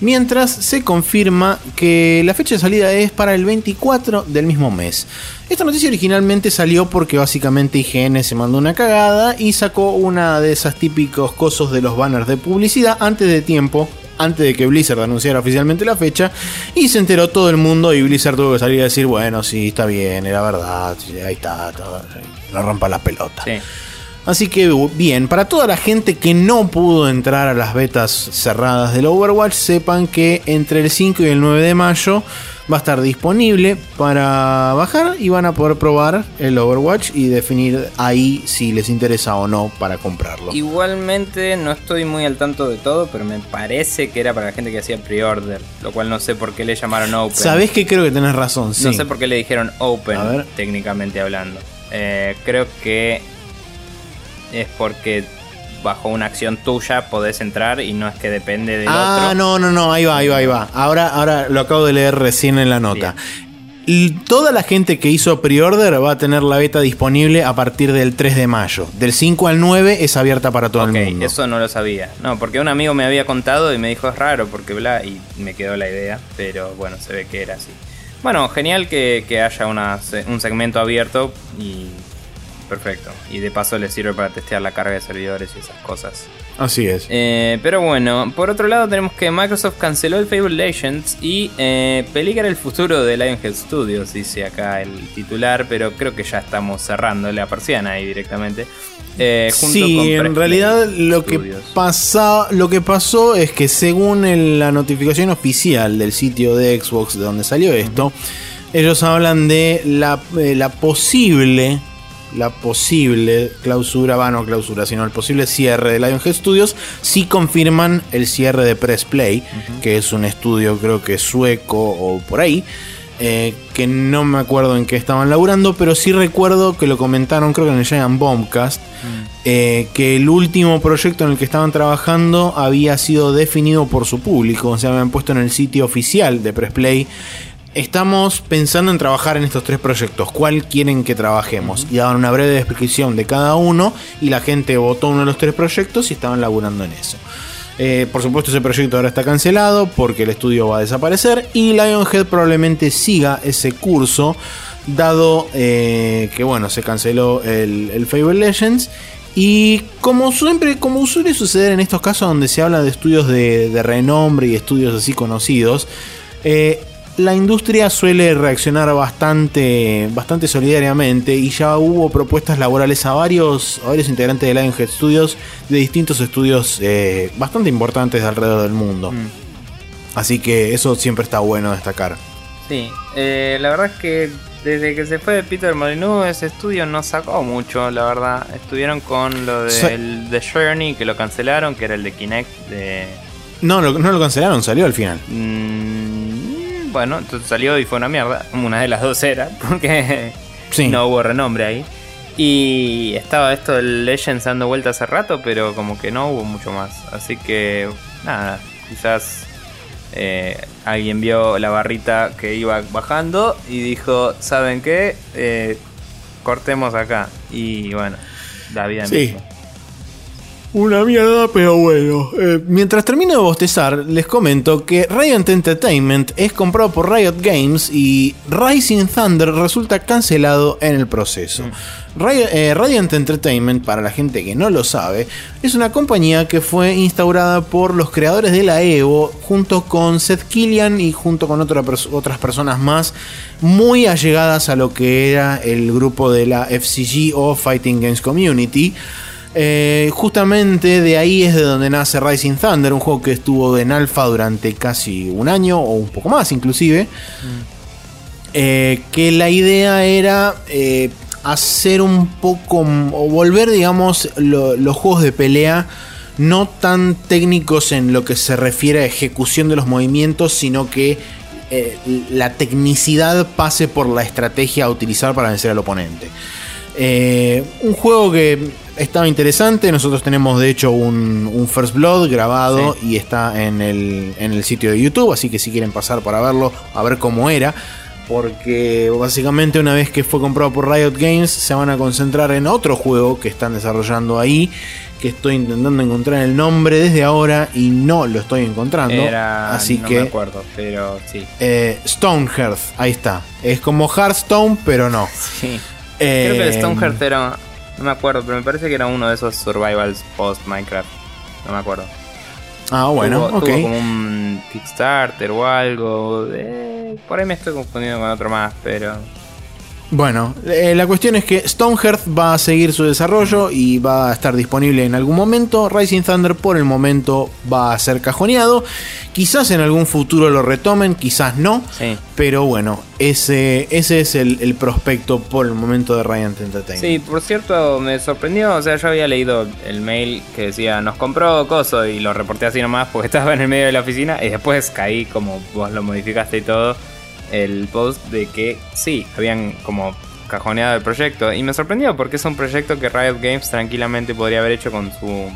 mientras se confirma que la fecha de salida es para el 24 del mismo mes. Esta noticia originalmente salió porque básicamente IGN se mandó una cagada y sacó una de esas típicos cosos de los banners de publicidad antes de tiempo antes de que Blizzard anunciara oficialmente la fecha y se enteró todo el mundo y Blizzard tuvo que salir a decir, bueno, sí, está bien, era verdad, ahí está, no rompa la pelota. Así que bien, para toda la gente que no pudo entrar a las betas cerradas del Overwatch, sepan que entre el 5 y el 9 de mayo va a estar disponible para bajar y van a poder probar el Overwatch y definir ahí si les interesa o no para comprarlo. Igualmente no estoy muy al tanto de todo, pero me parece que era para la gente que hacía pre-order, lo cual no sé por qué le llamaron Open. Sabés que creo que tenés razón, sí. No sé por qué le dijeron Open, técnicamente hablando. Eh, creo que es porque bajo una acción tuya podés entrar y no es que depende del ah, otro. Ah, no, no, no, ahí va, ahí va, ahí va. Ahora, ahora lo acabo de leer recién en la nota. Y toda la gente que hizo pre-order va a tener la beta disponible a partir del 3 de mayo. Del 5 al 9 es abierta para todo el mundo. Eso no lo sabía. No, porque un amigo me había contado y me dijo es raro porque bla, y me quedó la idea. Pero bueno, se ve que era así. Bueno, genial que, haya un segmento abierto y perfecto. Y de paso le sirve para testear la carga de servidores y esas cosas. Así es. Eh, pero bueno, por otro lado tenemos que Microsoft canceló el Fable Legends y eh, peligra el futuro de Lionhead Studios, dice acá el titular, pero creo que ya estamos cerrando la persiana ahí directamente. Eh, sí, en realidad lo que, pasa, lo que pasó es que según la notificación oficial del sitio de Xbox de donde salió esto, ellos hablan de la, la posible la posible clausura, va no clausura, sino el posible cierre de Lionhead Studios, si confirman el cierre de Press Play, que es un estudio creo que sueco o por ahí. Eh, que no me acuerdo en qué estaban laburando, pero sí recuerdo que lo comentaron, creo que en el Giant Bombcast, mm. eh, que el último proyecto en el que estaban trabajando había sido definido por su público, o sea, habían puesto en el sitio oficial de Press Play Estamos pensando en trabajar en estos tres proyectos. ¿Cuál quieren que trabajemos? Y daban una breve descripción de cada uno y la gente votó uno de los tres proyectos y estaban laburando en eso. Eh, por supuesto ese proyecto ahora está cancelado porque el estudio va a desaparecer y Lionhead probablemente siga ese curso dado eh, que bueno se canceló el, el Fable Legends y como siempre, como suele suceder en estos casos donde se habla de estudios de, renombre y estudios así conocidos, eh, la industria suele reaccionar bastante, bastante solidariamente y ya hubo propuestas laborales a varios, varios integrantes de Lionhead Studios de distintos estudios eh, bastante importantes alrededor del mundo. Mm. Así que eso siempre está bueno destacar. Sí, eh, la verdad es que desde que se fue de Peter Molyneux ese estudio no sacó mucho, la verdad. Estuvieron con lo del de Journey que lo cancelaron, que era el de Kinect de... No, no lo cancelaron, salió al final. Mm, bueno, entonces salió y fue una mierda. Una de las dos era, porque no hubo renombre ahí. Y estaba esto del Legends dando vuelta hace rato, pero como que no hubo mucho más. Así que, nada, quizás eh, alguien vio la barrita que iba bajando y dijo, ¿saben qué? Eh, cortemos acá. Y bueno, la vida sí. Una mierda, pero bueno. Eh, mientras termino de bostezar, les comento que Radiant Entertainment es comprado por Riot Games y Rising Thunder resulta cancelado en el proceso. Mm. Eh, Radiant Entertainment, para la gente que no lo sabe, es una compañía que fue instaurada por los creadores de la Evo junto con Seth Killian y junto con otras personas más muy allegadas a lo que era el grupo de la FCG o Fighting Games Community. Eh, justamente de ahí es de donde nace Rising Thunder, un juego que estuvo en alfa durante casi un año o un poco más inclusive. Mm. Eh, que la idea era eh, hacer un poco o volver, digamos, los juegos de pelea no tan técnicos en lo que se refiere a ejecución de los movimientos, sino que la tecnicidad pase por la estrategia a utilizar para vencer al oponente. un juego que estaba interesante. Nosotros tenemos de hecho un, First Blood grabado y está en el, en el sitio de YouTube. Así que si quieren pasar para verlo, a ver cómo era. porque básicamente una vez que fue comprado por Riot Games se van a concentrar en otro juego que están desarrollando ahí, que estoy intentando encontrar el nombre desde ahora y no lo estoy encontrando. Era, así no que me acuerdo, pero sí. eh, Stonehearth, ahí está. Es como Hearthstone, pero no. Sí. Creo que el Eh, Stonehearth era. No me acuerdo, pero me parece que era uno de esos survivals post Minecraft. No me acuerdo. Ah, bueno, Tuvo- ok. tuvo como un Kickstarter o algo. eh, por ahí me estoy confundiendo con otro más, pero. Bueno, eh, la cuestión es que Stonehearth va a seguir su desarrollo y va a estar disponible en algún momento. Rising Thunder por el momento va a ser cajoneado. Quizás en algún futuro lo retomen, quizás no. Sí. Pero bueno, ese, ese es el, el prospecto por el momento de Radiant Entertainment. Sí, por cierto, me sorprendió. O sea, yo había leído el mail que decía nos compró Coso y lo reporté así nomás porque estaba en el medio de la oficina. Y después caí, como vos lo modificaste y todo, el post de que sí, habían como cajoneado el proyecto. Y me sorprendió porque es un proyecto que Riot Games tranquilamente podría haber hecho con su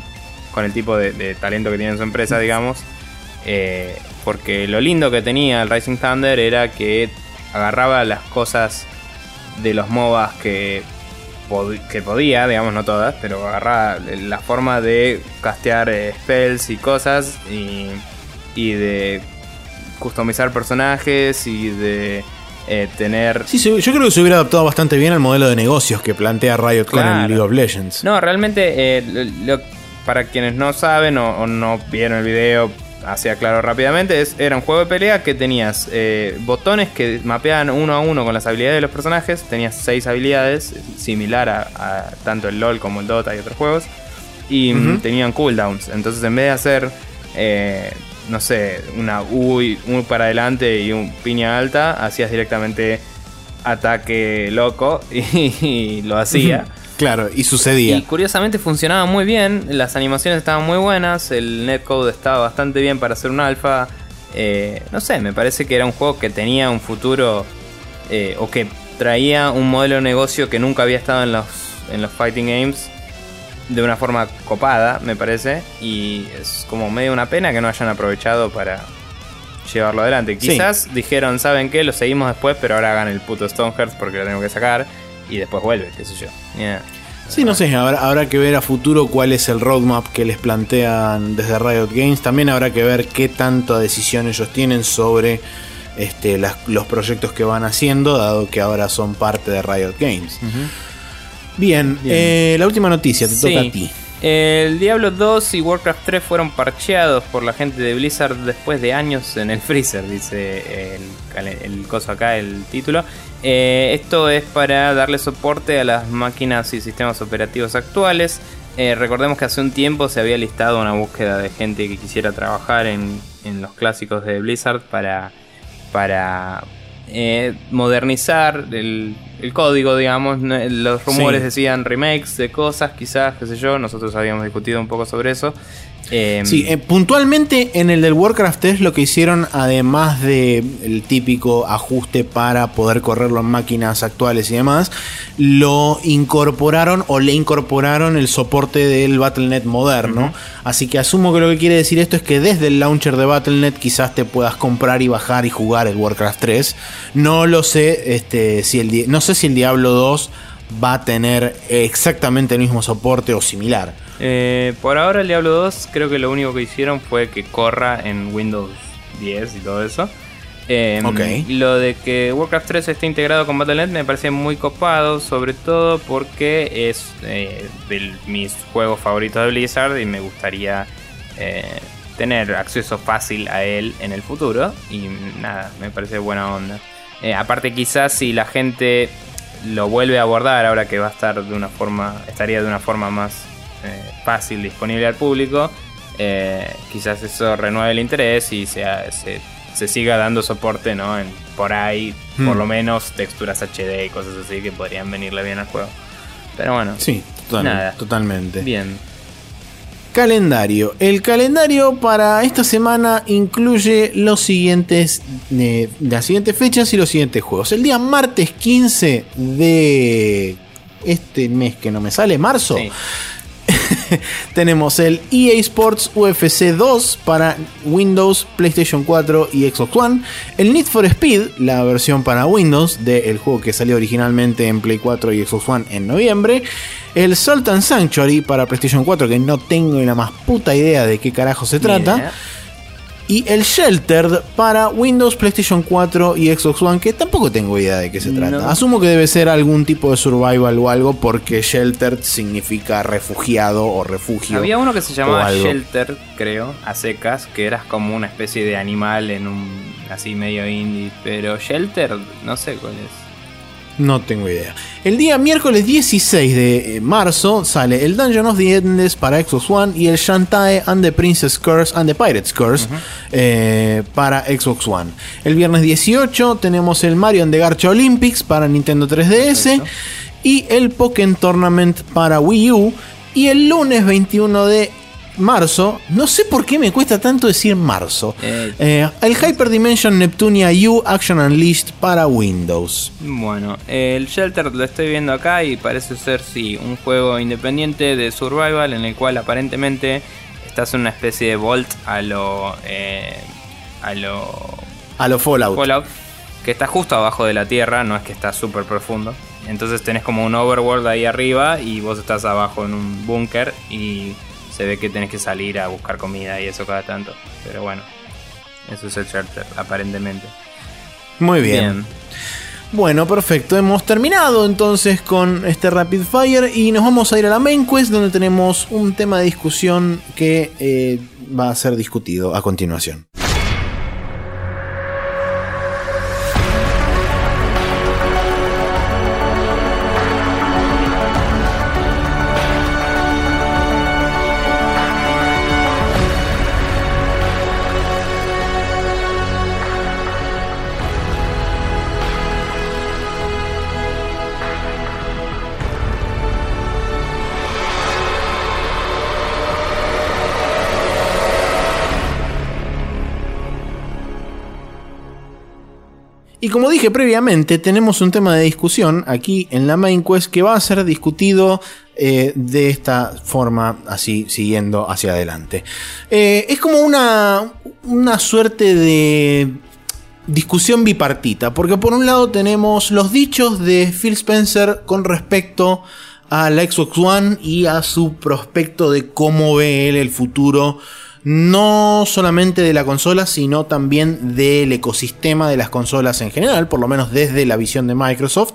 con el tipo de, de talento que tiene en su empresa, digamos. Eh, porque lo lindo que tenía el Rising Thunder era que agarraba las cosas de los MOBAs que, pod- que podía, digamos, no todas, pero agarraba la forma de castear eh, spells y cosas y, y de customizar personajes y de eh, tener... Sí, yo creo que se hubiera adaptado bastante bien al modelo de negocios que plantea Riot con Claro. el League of Legends. No, realmente, eh, lo- para quienes no saben o, o no vieron el video, hacía claro rápidamente, es, era un juego de pelea que tenías eh, botones que mapeaban uno a uno con las habilidades de los personajes, tenías seis habilidades, similar a, a tanto el LOL como el Dota y otros juegos, y mm, tenían cooldowns, entonces en vez de hacer... eh, no sé, una U, y- U para adelante y un piña alta, hacías directamente ataque loco y, y lo hacía. Claro, y sucedía. Y curiosamente funcionaba muy bien, las animaciones estaban muy buenas, el netcode estaba bastante bien para hacer un alfa. Eh, no sé, me parece que era un juego que tenía un futuro eh, o que traía un modelo de negocio que nunca había estado en los, en los fighting games de una forma copada, me parece. Y es como medio una pena que no hayan aprovechado para llevarlo adelante. Sí. Quizás dijeron, ¿saben qué? Lo seguimos después, pero ahora hagan el puto Stonehearth porque lo tengo que sacar. Y después vuelve, qué sé yo. Yeah. Sí, no sé, habrá, habrá que ver a futuro cuál es el roadmap que les plantean desde Riot Games. También habrá que ver qué tanta decisión ellos tienen sobre este, las- los proyectos que van haciendo, dado que ahora son parte de Riot Games. Bien, Bien. eh, la última noticia, te toca Sí. a ti. El Diablo 2 y Warcraft 3 fueron parcheados por la gente de Blizzard después de años en el freezer, dice el coso acá, el título. Eh, esto es para darle soporte a las máquinas y sistemas operativos actuales. Eh, recordemos que hace un tiempo se había listado una búsqueda de gente que quisiera trabajar en, en los clásicos de Blizzard para, para eh, modernizar el, el código, digamos. Los rumores Sí. decían remakes de cosas, quizás, qué sé yo. Nosotros habíamos discutido un poco sobre eso. Eh, Sí, eh, puntualmente en el del Warcraft 3 lo que hicieron, además de el típico ajuste para poder correrlo en máquinas actuales y demás, lo incorporaron o le incorporaron el soporte del Battle.net moderno. Así que asumo que lo que quiere decir esto es que desde el launcher de Battle.net quizás te puedas comprar y bajar y jugar el Warcraft 3. No lo sé, este, si el, no sé si el Diablo 2 va a tener exactamente el mismo soporte o similar. Eh, por ahora el Diablo 2 creo que lo único que hicieron fue que corra en Windows 10 y todo eso. Eh, Ok. Lo de que Warcraft 3 esté integrado con Battle.net me parece muy copado, sobre todo porque es eh, de mis juegos favoritos de Blizzard y me gustaría eh, tener acceso fácil a él en el futuro. Y nada, me parece buena onda. Eh, aparte quizás si la gente lo vuelve a abordar ahora que va a estar de una forma, estaría de una forma más eh, fácil, disponible al público, eh, quizás eso renueve el interés y sea, se, se siga dando soporte, ¿no? En, por ahí, Hmm. por lo menos texturas HD y cosas así que podrían venirle bien al juego. Pero bueno, Sí, total- Nada. totalmente. bien. Calendario. El calendario para esta semana incluye los siguientes, eh, las siguientes fechas y los siguientes juegos. El día martes 15 de este mes que no me sale, marzo, Sí. tenemos el EA Sports UFC 2 para Windows, PlayStation 4 y Xbox One. El Need for Speed, la versión para Windows del juego que salió originalmente en Play 4 y Xbox One en noviembre. El Sultan Sanctuary para PlayStation 4, que no tengo ni la más puta idea de qué carajo se trata y el Sheltered para Windows, PlayStation 4 y Xbox One, que tampoco tengo idea de qué se trata. Asumo que debe ser algún tipo de survival o algo, porque Sheltered significa refugiado o refugio. Había uno que se llamaba Shelter, creo, a secas, que eras como una especie de animal en un así medio indie, pero Shelter, no sé cuál es. No tengo idea. El día miércoles 16 de eh, marzo sale el Dungeon of the Endless para Xbox One y el Shantae and the Princess Curse and the Pirate's Curse eh, para Xbox One. El viernes 18 tenemos el Mario and the Garcha Olympics para Nintendo 3DS y el Pokémon Tournament para Wii U. Y el lunes 21 de marzo, no sé por qué me cuesta tanto decir marzo. Eh, eh, el Hyper Dimension Neptunia U Action Unleashed para Windows. Bueno, el Shelter lo estoy viendo acá y parece ser, sí, un juego independiente de survival en el cual aparentemente estás en una especie de Vault a lo. Eh, a lo. a lo Fallout. Fallout. Que está justo abajo de la tierra, no es que está súper profundo. Entonces tenés como un overworld ahí arriba y vos estás abajo en un búnker y se ve que tenés que salir a buscar comida y eso cada tanto. Pero bueno, eso es el charter, aparentemente. Muy bien. Bueno, perfecto. Hemos terminado entonces con este Rapid Fire y nos vamos a ir a la main quest donde tenemos un tema de discusión que eh, va a ser discutido a continuación. Y como dije previamente, tenemos un tema de discusión aquí en la main quest que va a ser discutido eh, de esta forma, así siguiendo hacia adelante. Eh, es como una, una suerte de discusión bipartita, porque por un lado tenemos los dichos de Phil Spencer con respecto a la Xbox One y a su prospecto de cómo ve él el futuro no solamente de la consola, sino también del ecosistema de las consolas en general, por lo menos desde la visión de Microsoft.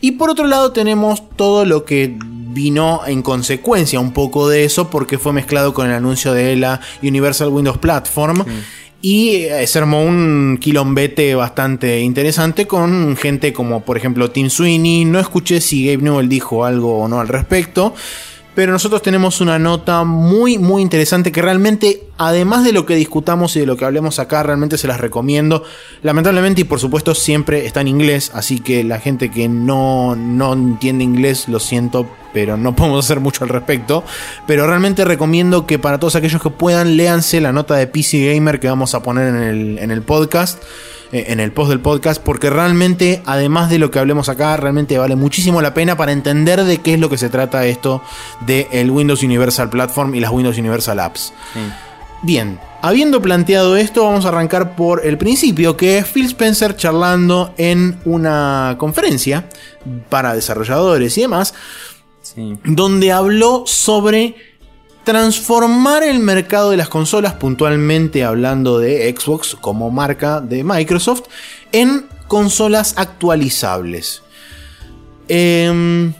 Y por otro lado tenemos todo lo que vino en consecuencia un poco de eso porque fue mezclado con el anuncio de la Universal Windows Platform. Y eh, se armó un quilombete bastante interesante con gente como por ejemplo Tim Sweeney. No escuché si Gabe Newell dijo algo o no al respecto pero nosotros tenemos una nota muy muy interesante que realmente además de lo que discutamos y de lo que hablemos acá realmente se las recomiendo. Lamentablemente y por supuesto siempre está en inglés así que la gente que no, no entiende inglés lo siento pero no podemos hacer mucho al respecto. Pero realmente recomiendo que para todos aquellos que puedan léanse la nota de PC Gamer que vamos a poner en el, en el podcast en el post del podcast, porque realmente, además de lo que hablemos acá, realmente vale muchísimo la pena para entender de qué es lo que se trata esto de el Windows Universal Platform y las Windows Universal Apps. Bien, habiendo planteado esto, vamos a arrancar por el principio, que es Phil Spencer charlando en una conferencia para desarrolladores y demás, donde habló sobre transformar el mercado de las consolas, puntualmente hablando de Xbox como marca de Microsoft, en consolas actualizables. Em,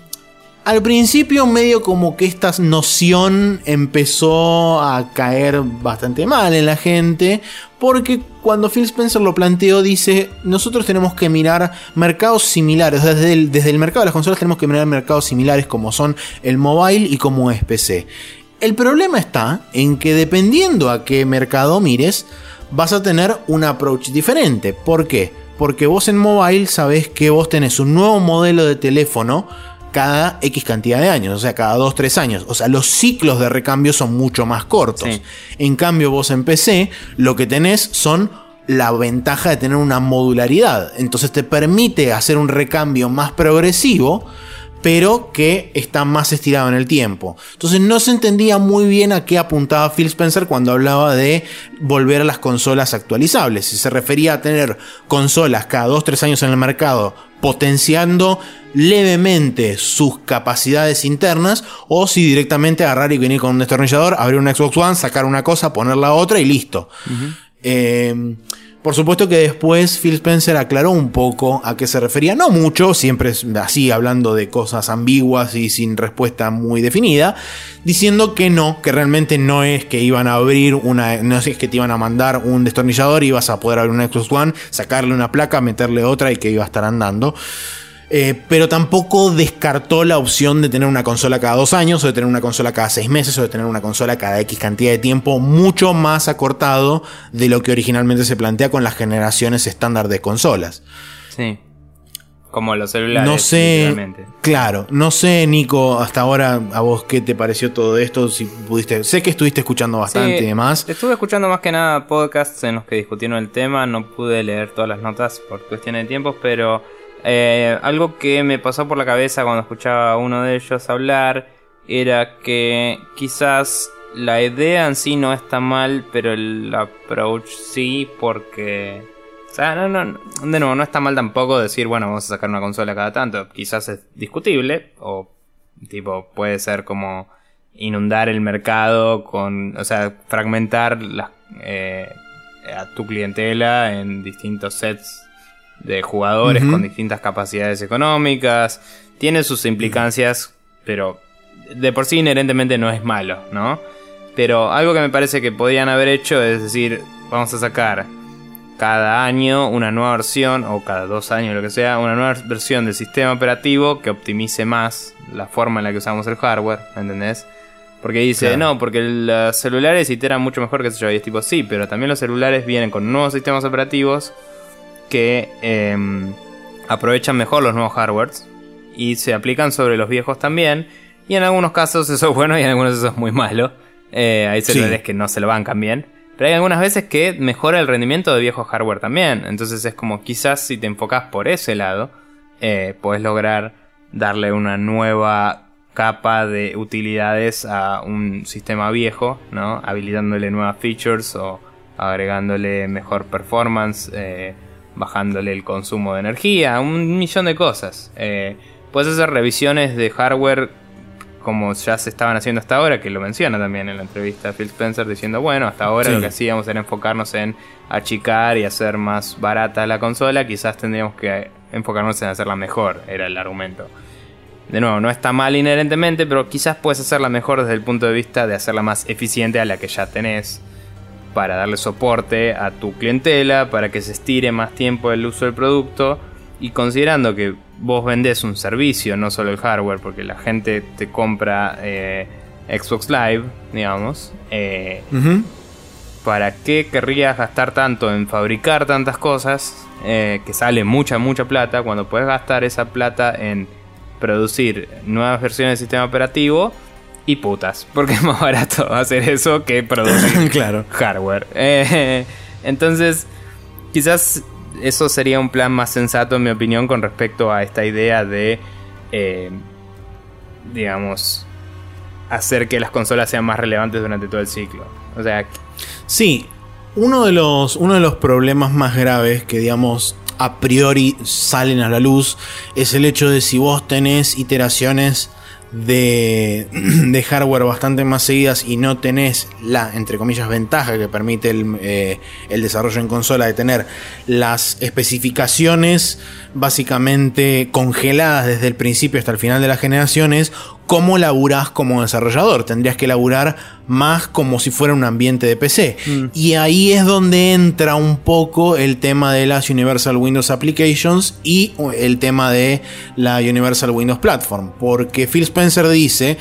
al principio medio como que esta noción empezó a caer bastante mal en la gente, porque cuando Phil Spencer lo planteó dice, nosotros tenemos que mirar mercados similares, desde el, desde el mercado de las consolas tenemos que mirar mercados similares como son el mobile y como es PC. El problema está en que dependiendo a qué mercado mires, vas a tener un approach diferente. ¿Por qué? Porque vos en mobile sabés que vos tenés un nuevo modelo de teléfono cada X cantidad de años, o sea, cada 2-3 años. O sea, los ciclos de recambio son mucho más cortos. En cambio, vos en PC lo que tenés son la ventaja de tener una modularidad. Entonces te permite hacer un recambio más progresivo pero que está más estirado en el tiempo. Entonces no se entendía muy bien a qué apuntaba Phil Spencer cuando hablaba de volver a las consolas actualizables. Si se refería a tener consolas cada 2-3 años en el mercado potenciando levemente sus capacidades internas o si directamente agarrar y venir con un destornillador, abrir un Xbox One, sacar una cosa, poner la otra y listo. Por supuesto que después Phil Spencer aclaró un poco a qué se refería, no mucho, siempre así hablando de cosas ambiguas y sin respuesta muy definida, diciendo que no, que realmente no es que iban a abrir una, no es que te iban a mandar un destornillador y ibas a poder abrir un Xbox One, sacarle una placa, meterle otra y que iba a estar andando. Eh, pero tampoco descartó la opción de tener una consola cada dos años, o de tener una consola cada seis meses, o de tener una consola cada X cantidad de tiempo, mucho más acortado de lo que originalmente se plantea con las generaciones estándar de consolas. Sí. Como los celulares. No sé. Claro, no sé, Nico, hasta ahora a vos qué te pareció todo esto. Si pudiste. Sé que estuviste escuchando bastante y demás. Estuve escuchando más que nada podcasts en los que discutieron el tema. No pude leer todas las notas por cuestión de tiempos, pero eh, algo que me pasó por la cabeza cuando escuchaba a uno de ellos hablar era que quizás la idea en sí no está mal, pero el approach sí, porque. O sea, no, de nuevo, no está mal tampoco decir, bueno, vamos a sacar una consola cada tanto. Quizás es discutible, o tipo, puede ser como inundar el mercado con. O sea, fragmentar eh, a tu clientela en distintos sets de jugadores con distintas capacidades económicas. Tiene sus implicancias, pero de por sí inherentemente no es malo, ¿no? Pero algo que me parece que podían haber hecho es decir, vamos a sacar cada año una nueva versión, o cada dos años, lo que sea, una nueva versión del sistema operativo que optimice más la forma en la que usamos el hardware, ¿me entendés? Porque dice, no, porque los celulares iteran mucho mejor que yo. Y es tipo, sí, pero también los celulares vienen con nuevos sistemas operativos que em, aprovechan mejor los nuevos hardwares y se aplican sobre los viejos también. Y en algunos casos eso es bueno y en algunos eso es muy malo. Eh, hay celulares que no se lo bancan bien. Pero hay algunas veces que mejora el rendimiento de viejo hardware también. Entonces es como quizás si te enfocas por ese lado, eh, puedes lograr darle una nueva capa de utilidades a un sistema viejo, ¿no? Habilitándole nuevas features o agregándole mejor performance. Eh, bajándole el consumo de energía, un millón de cosas. Eh, puedes hacer revisiones de hardware como ya se estaban haciendo hasta ahora, que lo menciona también en la entrevista Phil Spencer, diciendo, bueno, hasta ahora lo que hacíamos era enfocarnos en achicar y hacer más barata la consola, quizás tendríamos que enfocarnos en hacerla mejor, era el argumento. De nuevo, no está mal inherentemente, pero quizás puedes hacerla mejor desde el punto de vista de hacerla más eficiente a la que ya tenés para darle soporte a tu clientela, para que se estire más tiempo el uso del producto y considerando que vos vendés un servicio, no solo el hardware, porque la gente te compra eh, Xbox Live, digamos, eh, ¿para qué querrías gastar tanto en fabricar tantas cosas eh, que sale mucha, mucha plata cuando puedes gastar esa plata en producir nuevas versiones del sistema operativo? Y putas, porque es más barato hacer eso que producir claro. hardware. Eh, entonces, quizás eso sería un plan más sensato, en mi opinión, con respecto a esta idea de, eh, digamos, hacer que las consolas sean más relevantes durante todo el ciclo. O sea, sí, uno de los, uno de los problemas más graves que, digamos, a priori salen a la luz es el hecho de si vos tenés iteraciones de, de, hardware bastante más seguidas y no tenés la, entre comillas, ventaja que permite el, eh, el, desarrollo en consola de tener las especificaciones básicamente congeladas desde el principio hasta el final de las generaciones, ¿cómo laburás como desarrollador? Tendrías que laburar más como si fuera un ambiente de PC. Mm. Y ahí es donde entra un poco el tema de las Universal Windows Applications y el tema de la Universal Windows Platform. Porque Phil Spencer dice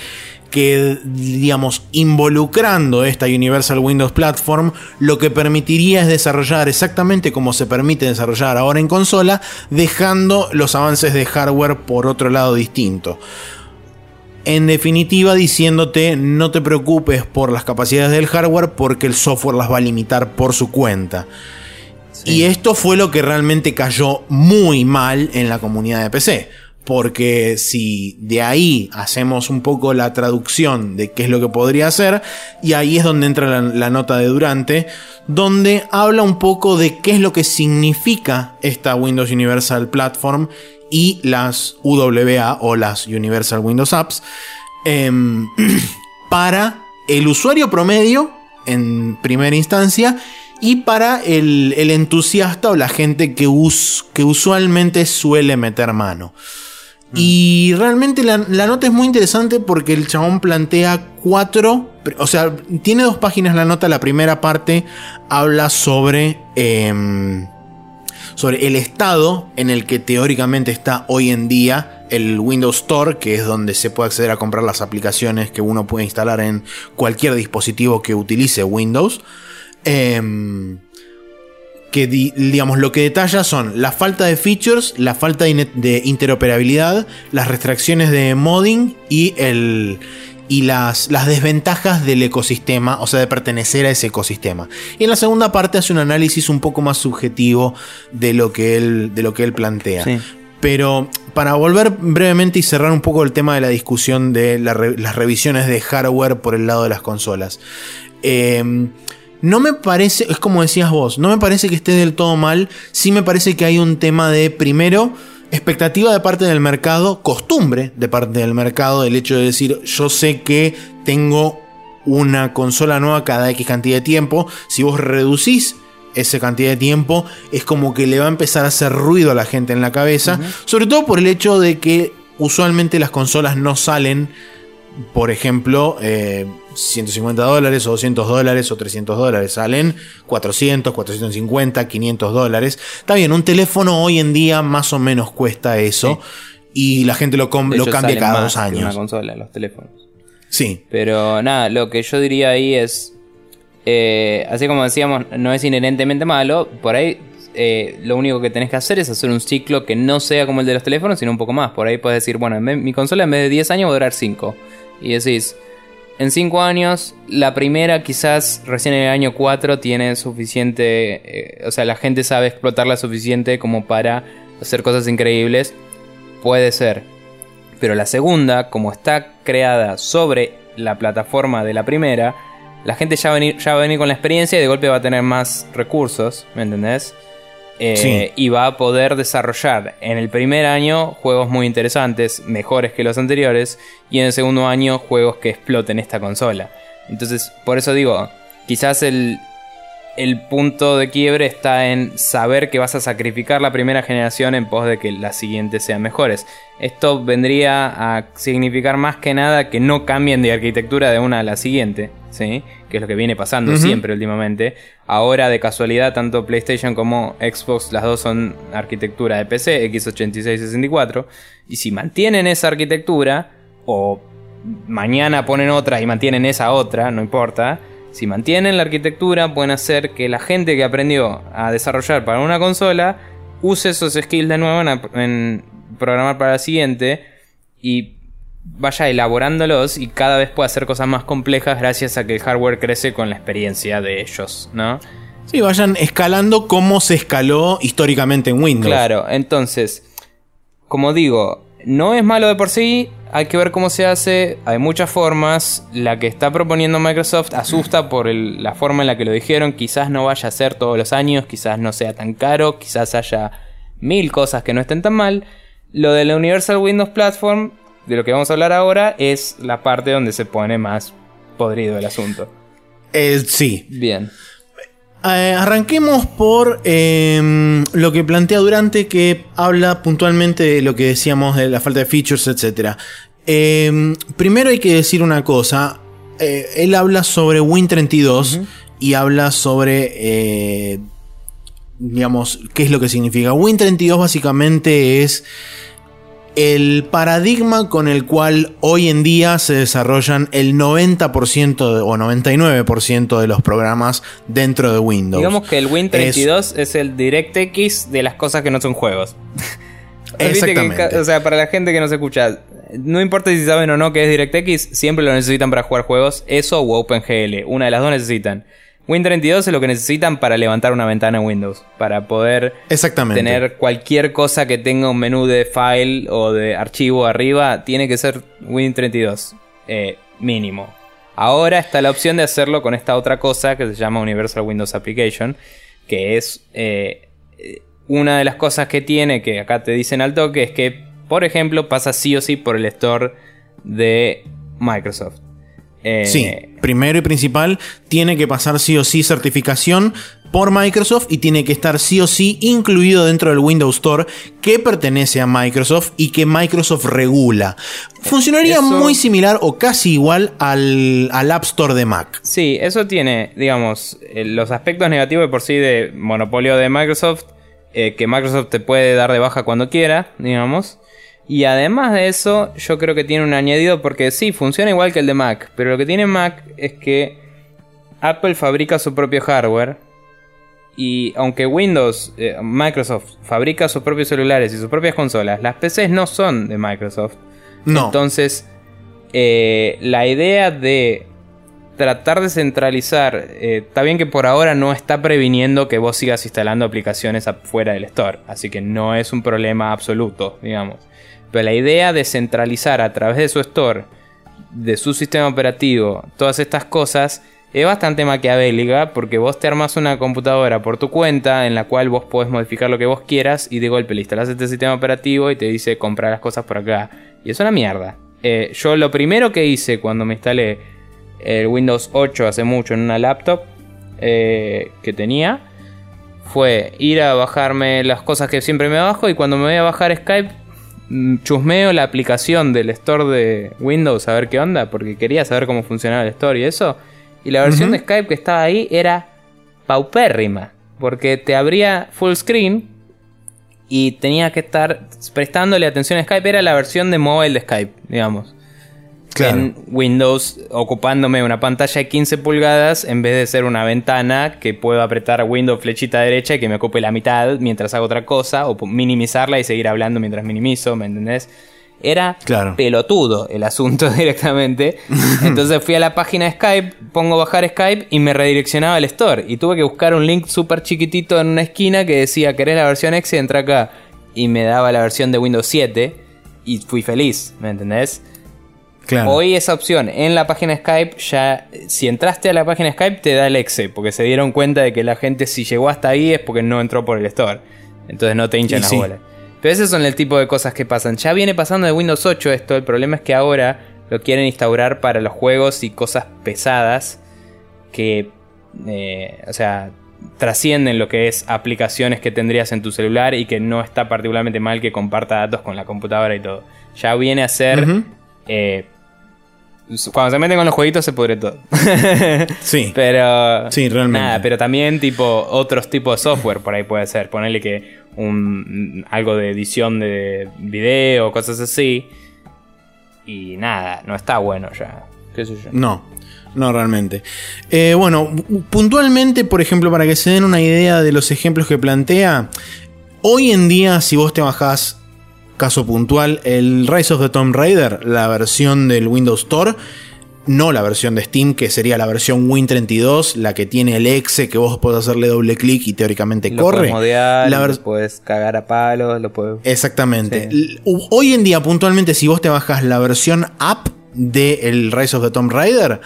que, digamos, involucrando esta Universal Windows Platform, lo que permitiría es desarrollar exactamente como se permite desarrollar ahora en consola, dejando los avances de hardware por otro lado distinto. En definitiva, diciéndote no te preocupes por las capacidades del hardware porque el software las va a limitar por su cuenta. Y esto fue lo que realmente cayó muy mal en la comunidad de PC porque si de ahí hacemos un poco la traducción de qué es lo que podría ser, y ahí es donde entra la, la, nota de Durante, donde habla un poco de qué es lo que significa esta Windows Universal Platform y las UWA o las Universal Windows Apps eh, para el usuario promedio en primera instancia y para el, el entusiasta o la gente que, us, que usualmente suele meter mano. Y realmente la, la, nota es muy interesante porque el chabón plantea cuatro, o sea, tiene dos páginas la nota, la primera parte habla sobre... Eh, sobre el estado en el que teóricamente está hoy en día el Windows Store, que es donde se puede acceder a comprar las aplicaciones que uno puede instalar en cualquier dispositivo que utilice Windows. Eh, que digamos lo que detalla son la falta de features, la falta de interoperabilidad, las restricciones de modding y el y las, las, desventajas del ecosistema, o sea, de pertenecer a ese ecosistema. Y en la segunda parte hace un análisis un poco más subjetivo de lo que él, de lo que él plantea. Sí. Pero para volver brevemente y cerrar un poco el tema de la discusión de la re, las revisiones de hardware por el lado de las consolas. Eh, no me parece, es como decías vos, no me parece que esté del todo mal. Sí me parece que hay un tema de, primero, expectativa de parte del mercado, costumbre de parte del mercado, el hecho de decir yo sé que tengo una consola nueva cada X cantidad de tiempo, si vos reducís esa cantidad de tiempo, es como que le va a empezar a hacer ruido a la gente en la cabeza, uh -huh. sobre todo por el hecho de que usualmente las consolas no salen, por ejemplo, eh, 150 dólares o 200 dólares o 300 dólares. Salen 400, 450, 500 dólares. Está bien, un teléfono hoy en día más o menos cuesta eso. Sí. Y la gente lo, lo cambia cada dos años. una consola, los teléfonos. Sí. Pero nada, lo que yo diría ahí es. Eh, así como decíamos, no es inherentemente malo. Por ahí eh, lo único que tenés que hacer es hacer un ciclo que no sea como el de los teléfonos, sino un poco más. Por ahí puedes decir, bueno, mi consola en vez de 10 años va a durar 5. Y decís, en 5 años, la primera quizás recién en el año 4 tiene suficiente, eh, o sea, la gente sabe explotarla suficiente como para hacer cosas increíbles. Puede ser. Pero la segunda, como está creada sobre la plataforma de la primera, la gente ya va, ya va a venir con la experiencia y de golpe va a tener más recursos, ¿me entendés? Eh. Y va a poder desarrollar en el primer año juegos muy interesantes, mejores que los anteriores, y en el segundo año juegos que exploten esta consola. Entonces, por eso digo, quizás el, el punto de quiebre está en saber que vas a sacrificar la primera generación en pos de que las siguientes sean mejores. Esto vendría a significar más que nada que no cambien de arquitectura de una a la siguiente, ¿sí? Que es lo que viene pasando uh -huh. siempre últimamente. Ahora, de casualidad, tanto PlayStation como Xbox, las dos son arquitectura de PC, x86-64. Y si mantienen esa arquitectura, o mañana ponen otra y mantienen esa otra, no importa. Si mantienen la arquitectura, pueden hacer que la gente que aprendió a desarrollar para una consola use esos skills de nuevo en, en programar para la siguiente y vaya elaborándolos y cada vez pueda hacer cosas más complejas gracias a que el hardware crece con la experiencia de ellos, ¿no? Sí, vayan escalando como se escaló históricamente en Windows. Claro, entonces, como digo, no es malo de por sí, hay que ver cómo se hace, hay muchas formas, la que está proponiendo Microsoft asusta por el, la forma en la que lo dijeron, quizás no vaya a ser todos los años, quizás no sea tan caro, quizás haya mil cosas que no estén tan mal. Lo de la Universal Windows Platform de lo que vamos a hablar ahora es la parte donde se pone más podrido el asunto. Eh, sí. Bien. Eh, arranquemos por eh, lo que plantea Durante, que habla puntualmente de lo que decíamos de la falta de features, etc. Eh, primero hay que decir una cosa. Eh, él habla sobre Win32 uh -huh. y habla sobre, eh, digamos, qué es lo que significa. Win32 básicamente es el paradigma con el cual hoy en día se desarrollan el 90% o 99% de los programas dentro de Windows. Digamos que el Win32 es, es el DirectX de las cosas que no son juegos. Exactamente. Que, o sea, para la gente que no se escucha, no importa si saben o no que es DirectX, siempre lo necesitan para jugar juegos. Eso o OpenGL, una de las dos necesitan. Win32 es lo que necesitan para levantar una ventana en Windows. Para poder Exactamente. tener cualquier cosa que tenga un menú de file o de archivo arriba. Tiene que ser Win32. eh, mínimo. Ahora está la opción de hacerlo con esta otra cosa que se llama Universal Windows Application. Que es eh, una de las cosas que tiene, que acá te dicen al toque, es que, por ejemplo, pasa sí o sí por el store de Microsoft. Eh, Sí, primero y principal, tiene que pasar sí o sí certificación por Microsoft y tiene que estar sí o sí incluido dentro del Windows Store que pertenece a Microsoft y que Microsoft regula. Funcionaría Eso- muy similar o casi igual al, al App Store de Mac. Sí, eso tiene, digamos, eh, los aspectos negativos de por sí de monopolio de Microsoft, eh, que Microsoft te puede dar de baja cuando quiera, digamos. Y además de eso, yo creo que tiene un añadido porque sí, funciona igual que el de Mac, pero lo que tiene Mac es que Apple fabrica su propio hardware y aunque Windows, eh, Microsoft fabrica sus propios celulares y sus propias consolas, las PCs no son de Microsoft. No. Entonces, eh, la idea de tratar de centralizar, eh, está bien que por ahora no está previniendo que vos sigas instalando aplicaciones afuera del store, así que no es un problema absoluto, digamos. Pero la idea de centralizar a través de su store, de su sistema operativo, todas estas cosas, es bastante maquiavélica porque vos te armas una computadora por tu cuenta en la cual vos podés modificar lo que vos quieras y de golpe le instalás este sistema operativo y te dice comprar las cosas por acá. Y es una mierda. Eh, yo lo primero que hice cuando me instalé el Windows 8 hace mucho en una laptop eh, que tenía fue ir a bajarme las cosas que siempre me bajo y cuando me voy a bajar Skype chusmeo la aplicación del store de Windows a ver qué onda porque quería saber cómo funcionaba el store y eso. Y la versión de Skype que estaba ahí era paupérrima porque te abría full screen y tenía que estar prestándole atención a Skype. Era la versión de mobile de Skype digamos Claro. en Windows ocupándome una pantalla de 15 pulgadas en vez de ser una ventana que puedo apretar Windows flechita derecha y que me ocupe la mitad mientras hago otra cosa o minimizarla y seguir hablando mientras minimizo, ¿me entendés? Era Claro. pelotudo el asunto directamente. Entonces fui a la página de Skype, pongo bajar Skype y me redireccionaba al store. Y tuve que buscar un link súper chiquitito en una esquina que decía, ¿querés la versión X? Entra acá. Y me daba la versión de Windows 7 y fui feliz, ¿me entendés? Claro. Hoy esa opción en la página Skype ya, si entraste a la página Skype te da el exe, porque se dieron cuenta de que la gente si llegó hasta ahí es porque no entró por el store. Entonces no te hinchan Y las sí. bolas. Pero ese son el tipo de cosas que pasan. Ya viene pasando de Windows 8 esto, el problema es que ahora lo quieren instaurar para los juegos y cosas pesadas que, eh, o sea, trascienden lo que es aplicaciones que tendrías en tu celular y que no está particularmente mal que comparta datos con la computadora y todo. Ya viene a ser... Eh, cuando se meten con los jueguitos se pudre todo. Sí. pero. Sí, realmente. Nada, pero también, tipo, otros tipos de software por ahí puede ser. Ponerle que un, algo de edición de video, cosas así. Y nada, no está bueno ya. ¿Qué sé yo? No, no realmente. Eh, bueno, pu- puntualmente, por ejemplo, para que se den una idea de los ejemplos que plantea, hoy en día, si vos te bajás, caso puntual, el Rise of the Tomb Raider, la versión del Windows Store, no la versión de Steam, que sería la versión Win32, la que tiene el exe, que vos podés hacerle doble clic y teóricamente Lo corre. puedes modear, La lo puedes cagar a palos, lo puedes. Exactamente. Sí. Hoy en día, puntualmente, si vos te bajas la versión app del Rise of the Tomb Raider,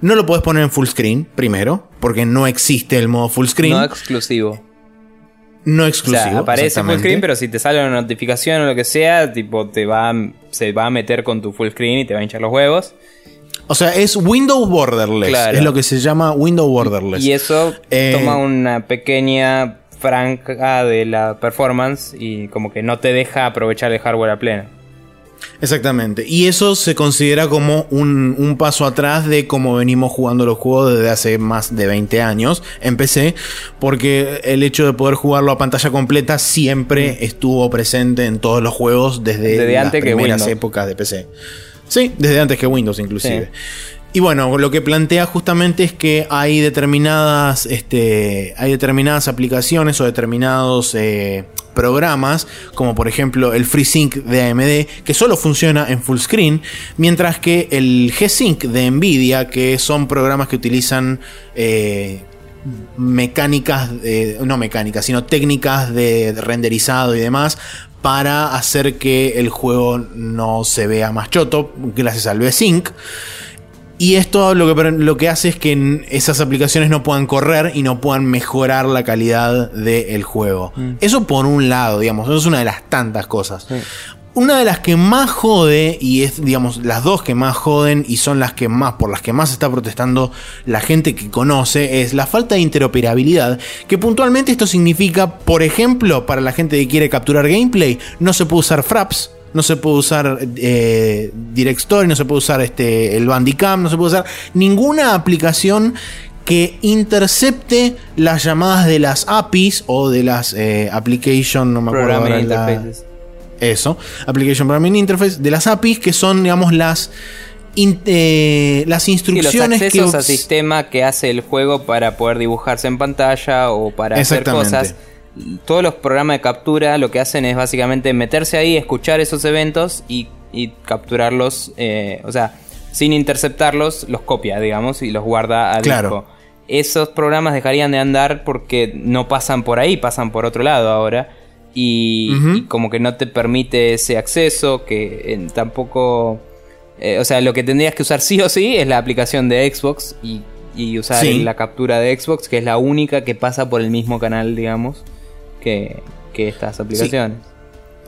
no lo podés poner en full screen, primero, porque no existe el modo full screen. No No, exclusivo. exclusivo. o sea, aparece full screen, pero si te sale una notificación o lo que sea, tipo, te va, a- se va a meter con tu full screen y te va a hinchar los huevos. O sea, es Windows Borderless. Claro. Es lo que se llama Windows Borderless. Y eso Eh, toma una pequeña franja de la performance y como que no te deja aprovechar el hardware a pleno. Exactamente. Y eso se considera como un, un paso atrás de cómo venimos jugando los juegos desde hace más de 20 años en PC. Porque el hecho de poder jugarlo a pantalla completa siempre estuvo presente en todos los juegos desde, Desde las antes que primeras épocas de PC. Sí, desde antes que Windows inclusive. Sí. Y bueno, lo que plantea justamente es que hay determinadas, este, hay determinadas aplicaciones o determinados eh, programas, como por ejemplo el FreeSync de AMD, que solo funciona en full screen, mientras que el G-Sync de Nvidia, que son programas que utilizan eh, mecánicas, no mecánicas, sino técnicas de renderizado y demás para hacer que el juego no se vea más choto gracias al V-Sync. Y esto lo que, lo que hace es que esas aplicaciones no puedan correr y no puedan mejorar la calidad del juego. Mm. Eso por un lado, digamos, eso es una de las tantas cosas. Una de las que más jode, y es, digamos, las dos que más joden y son las que más, por las que más está protestando la gente que conoce, es la falta de interoperabilidad. Que puntualmente esto significa, por ejemplo, para la gente que quiere capturar gameplay, no se puede usar Fraps, no se puede usar eh, Direct Story, no se puede usar este, el Bandicam, no se puede usar ninguna aplicación que intercepte las llamadas de las APIs o de las eh, application, no me acuerdo ahora, eso, Application Programming Interface, de las APIs que son, digamos, las, eh, las instrucciones y los accesos que... al sistema que hace el juego para poder dibujarse en pantalla o para hacer cosas. Todos los programas de captura lo que hacen es básicamente meterse ahí, escuchar esos eventos y, capturarlos, eh, o sea, sin interceptarlos, los copia, digamos, y los guarda a disco. Esos programas dejarían de andar porque no pasan por ahí, pasan por otro lado ahora y, como que no te permite ese acceso, que eh, tampoco... Eh, o sea, lo que tendrías que usar sí o sí es la aplicación de Xbox y, usar la captura de Xbox, que es la única que pasa por el mismo canal, digamos, que, estas aplicaciones.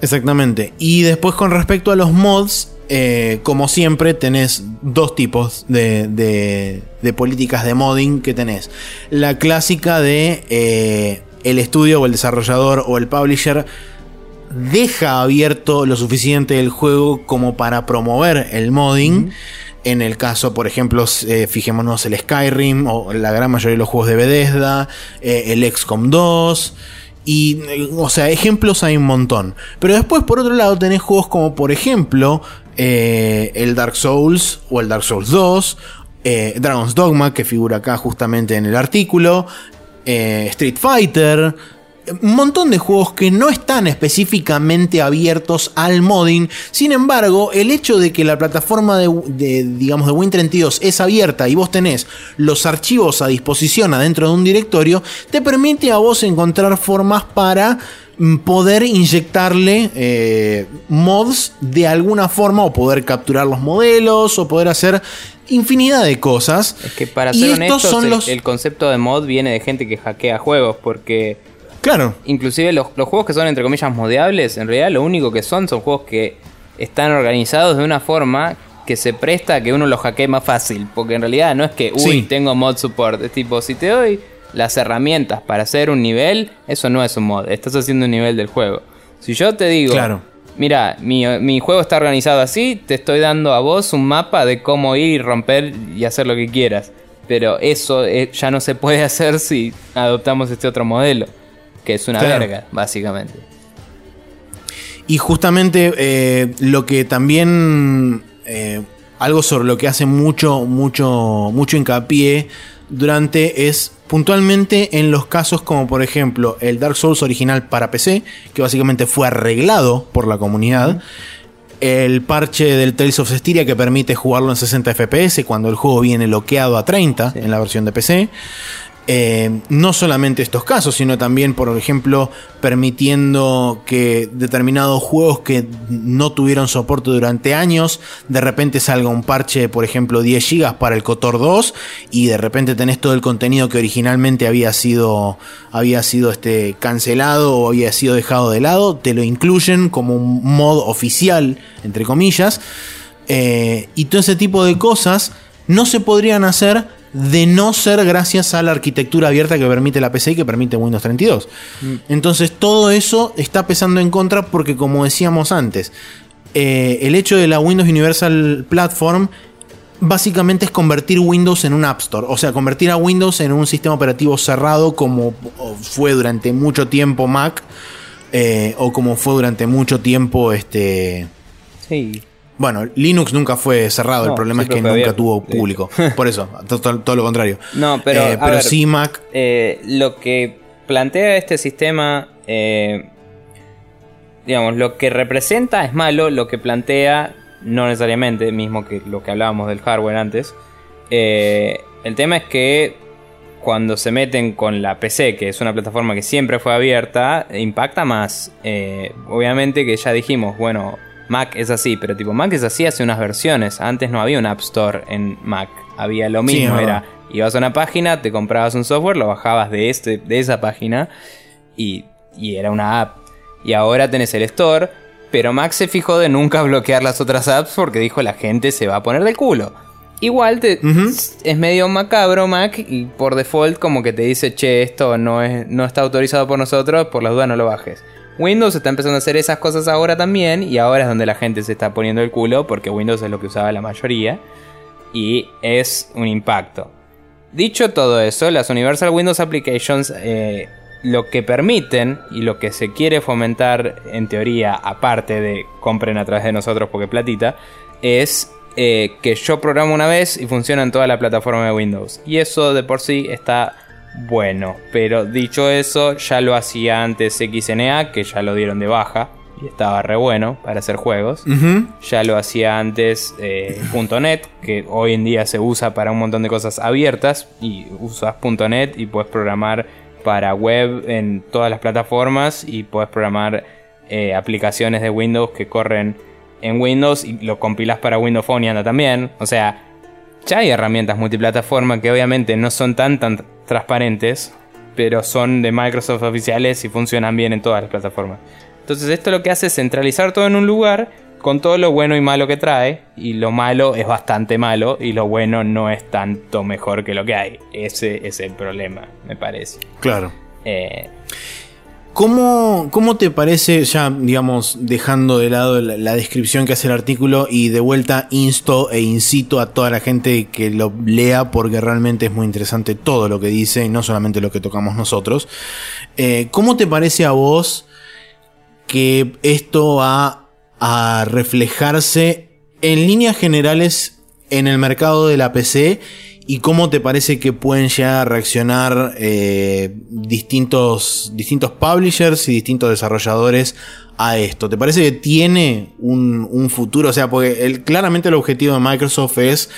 Exactamente. Y después con respecto a los mods, eh, como siempre, tenés dos tipos de, de, políticas de modding que tenés. La clásica de el estudio o el desarrollador o el publisher deja abierto lo suficiente el juego como para promover el modding. En el caso, por ejemplo, eh, fijémonos el Skyrim o la gran mayoría de los juegos de Bethesda, eh, el XCOM 2. Y, eh, o sea, ejemplos hay un montón. Pero después, por otro lado, tenés juegos como, por ejemplo, el Dark Souls o el Dark Souls 2, Dragon's Dogma, que figura acá justamente en el artículo, eh, Street Fighter, un montón de juegos que no están específicamente abiertos al modding. Sin embargo, el hecho de que la plataforma de, digamos, de Win32 es abierta y vos tenés los archivos a disposición adentro de un directorio, te permite a vos encontrar formas para mm, poder inyectarle eh, mods de alguna forma o poder capturar los modelos o poder hacer infinidad de cosas. Es que para ser honestos, el, concepto de mod viene de gente que hackea juegos, porque. Claro. Inclusive los, juegos que son entre comillas modeables, en realidad lo único que son son juegos que están organizados de una forma que se presta a que uno los hackee más fácil. Porque en realidad no es que, uy, tengo mod support. Es tipo, si te doy las herramientas para hacer un nivel, eso no es un mod. Estás haciendo un nivel del juego. Si yo te digo, claro mira, mi, juego está organizado así, te estoy dando a vos un mapa de cómo ir y romper y hacer lo que quieras. Pero eso eh, ya no se puede hacer si adoptamos este otro modelo, que es una verga, básicamente. Y justamente eh, lo que también... Eh, algo sobre lo que hace mucho, mucho, mucho hincapié durante es puntualmente en los casos como por ejemplo el Dark Souls original para PC, que básicamente fue arreglado por la comunidad. El parche del Tales of Styria que permite jugarlo en 60 FPS cuando el juego viene bloqueado a 30 en la versión de PC. Eh, no solamente estos casos, sino también, por ejemplo, permitiendo que determinados juegos que no tuvieron soporte durante años, de repente salga un parche, por ejemplo, 10 GB para el Cotor 2 y de repente tenés todo el contenido que originalmente había sido, había sido este, cancelado o había sido dejado de lado, te lo incluyen como un mod oficial, entre comillas, eh, y todo ese tipo de cosas no se podrían hacer de no ser gracias a la arquitectura abierta que permite la PC y que permite Windows 32. Mm. Entonces todo eso está pesando en contra porque como decíamos antes, eh, el hecho de la Windows Universal Platform básicamente es convertir Windows en un App Store, o sea, convertir a Windows en un sistema operativo cerrado como fue durante mucho tiempo Mac eh, o como fue durante mucho tiempo este... Sí. Bueno, Linux nunca fue cerrado, el problema es que nunca tuvo público. Por eso, todo, lo contrario. No, pero, eh, pero sí Mac. Eh, lo que plantea este sistema, eh, digamos, lo que representa es malo, lo que plantea no necesariamente, mismo que lo que hablábamos del hardware antes. el tema es que cuando se meten con la PC, que es una plataforma que siempre fue abierta, impacta más. Eh, obviamente que ya dijimos, bueno, Mac es así, pero tipo Mac es así hace unas versiones. Antes no había un App Store en Mac, había lo mismo, era ibas a una página, te comprabas un software, lo bajabas de, este, de esa página y, y era una app. Y ahora tenés el store, pero Mac se fijó de nunca bloquear las otras apps porque dijo la gente se va a poner del culo. Igual te, es medio macabro Mac y por default como que te dice, che, esto no, es, no está autorizado por nosotros, por la duda no lo bajes. Windows está empezando a hacer esas cosas ahora también y ahora es donde la gente se está poniendo el culo porque Windows es lo que usaba la mayoría y es un impacto. Dicho todo eso, las Universal Windows Applications eh, lo que permiten y lo que se quiere fomentar en teoría, aparte de compren a través de nosotros porque platita, es eh, que yo programo una vez y funciona en toda la plataforma de Windows. Y eso de por sí está bueno. Pero dicho eso, ya lo hacía antes XNA, que ya lo dieron de baja. Y estaba re bueno para hacer juegos. Ya lo hacía antes eh, .NET, que hoy en día se usa para un montón de cosas abiertas. Y usas .NET y puedes programar para web en todas las plataformas. Y puedes programar eh, aplicaciones de Windows que corren en Windows y lo compilas para Windows Phone y anda también. O sea, ya hay herramientas multiplataforma que obviamente no son tan, tan transparentes, pero son de Microsoft oficiales y funcionan bien en todas las plataformas. Entonces esto lo que hace es centralizar todo en un lugar con todo lo bueno y malo que trae. Y lo malo es bastante malo y lo bueno no es tanto mejor que lo que hay. Ese es el problema, me parece. Claro. Eh, ¿Cómo, ¿Cómo, te parece, ya digamos, dejando de lado la, descripción que hace el artículo y de vuelta insto e incito a toda la gente que lo lea porque realmente es muy interesante todo lo que dice y no solamente lo que tocamos nosotros? Eh, ¿Cómo te parece a vos que esto va a reflejarse en líneas generales en el mercado de la PC y cómo te parece que pueden ya reaccionar eh, distintos, distintos publishers y distintos desarrolladores a esto. ¿Te parece que tiene un, futuro? O sea, porque claramente el objetivo de Microsoft es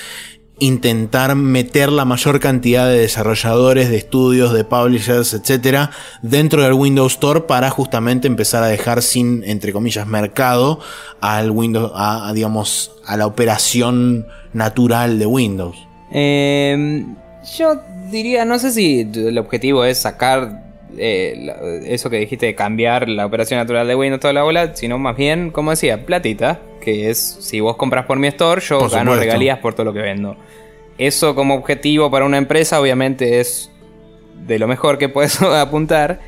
intentar meter la mayor cantidad de desarrolladores, de estudios, de publishers, etcétera, dentro del Windows Store para justamente empezar a dejar sin, entre comillas, mercado al Windows, a digamos, a la operación natural de Windows. Eh, yo diría, no sé si el objetivo es sacar eh, eso que dijiste de cambiar la operación natural de Windows toda la bola, sino más bien, como decía, platita, que es si vos compras por mi store, yo gano regalías por todo lo que vendo. Eso como objetivo para una empresa obviamente es de lo mejor que puedes apuntar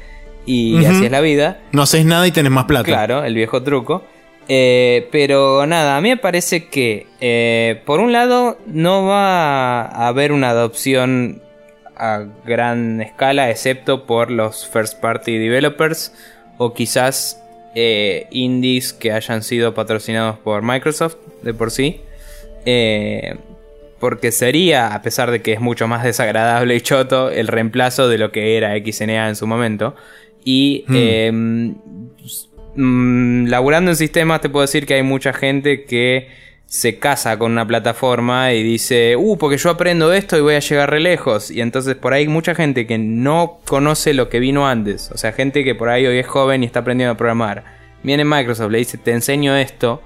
y así es la vida. No haces nada y tenés más plata. Claro, el viejo truco. Eh, pero nada, a mí me parece que eh, por un lado no va a haber una adopción a gran escala excepto por los first party developers o quizás eh, indies que hayan sido patrocinados por Microsoft de por sí. porque sería, a pesar de que es mucho más desagradable y choto, el reemplazo de lo que era XNA en su momento. Y hmm. Mm, laburando en sistemas te puedo decir que hay mucha gente que se casa con una plataforma y dice, uh, porque yo aprendo esto y voy a llegar re lejos. Y entonces por ahí hay mucha gente que no conoce lo que vino antes. O sea, gente que por ahí hoy es joven y está aprendiendo a programar. Viene Microsoft, le dice, te enseño esto.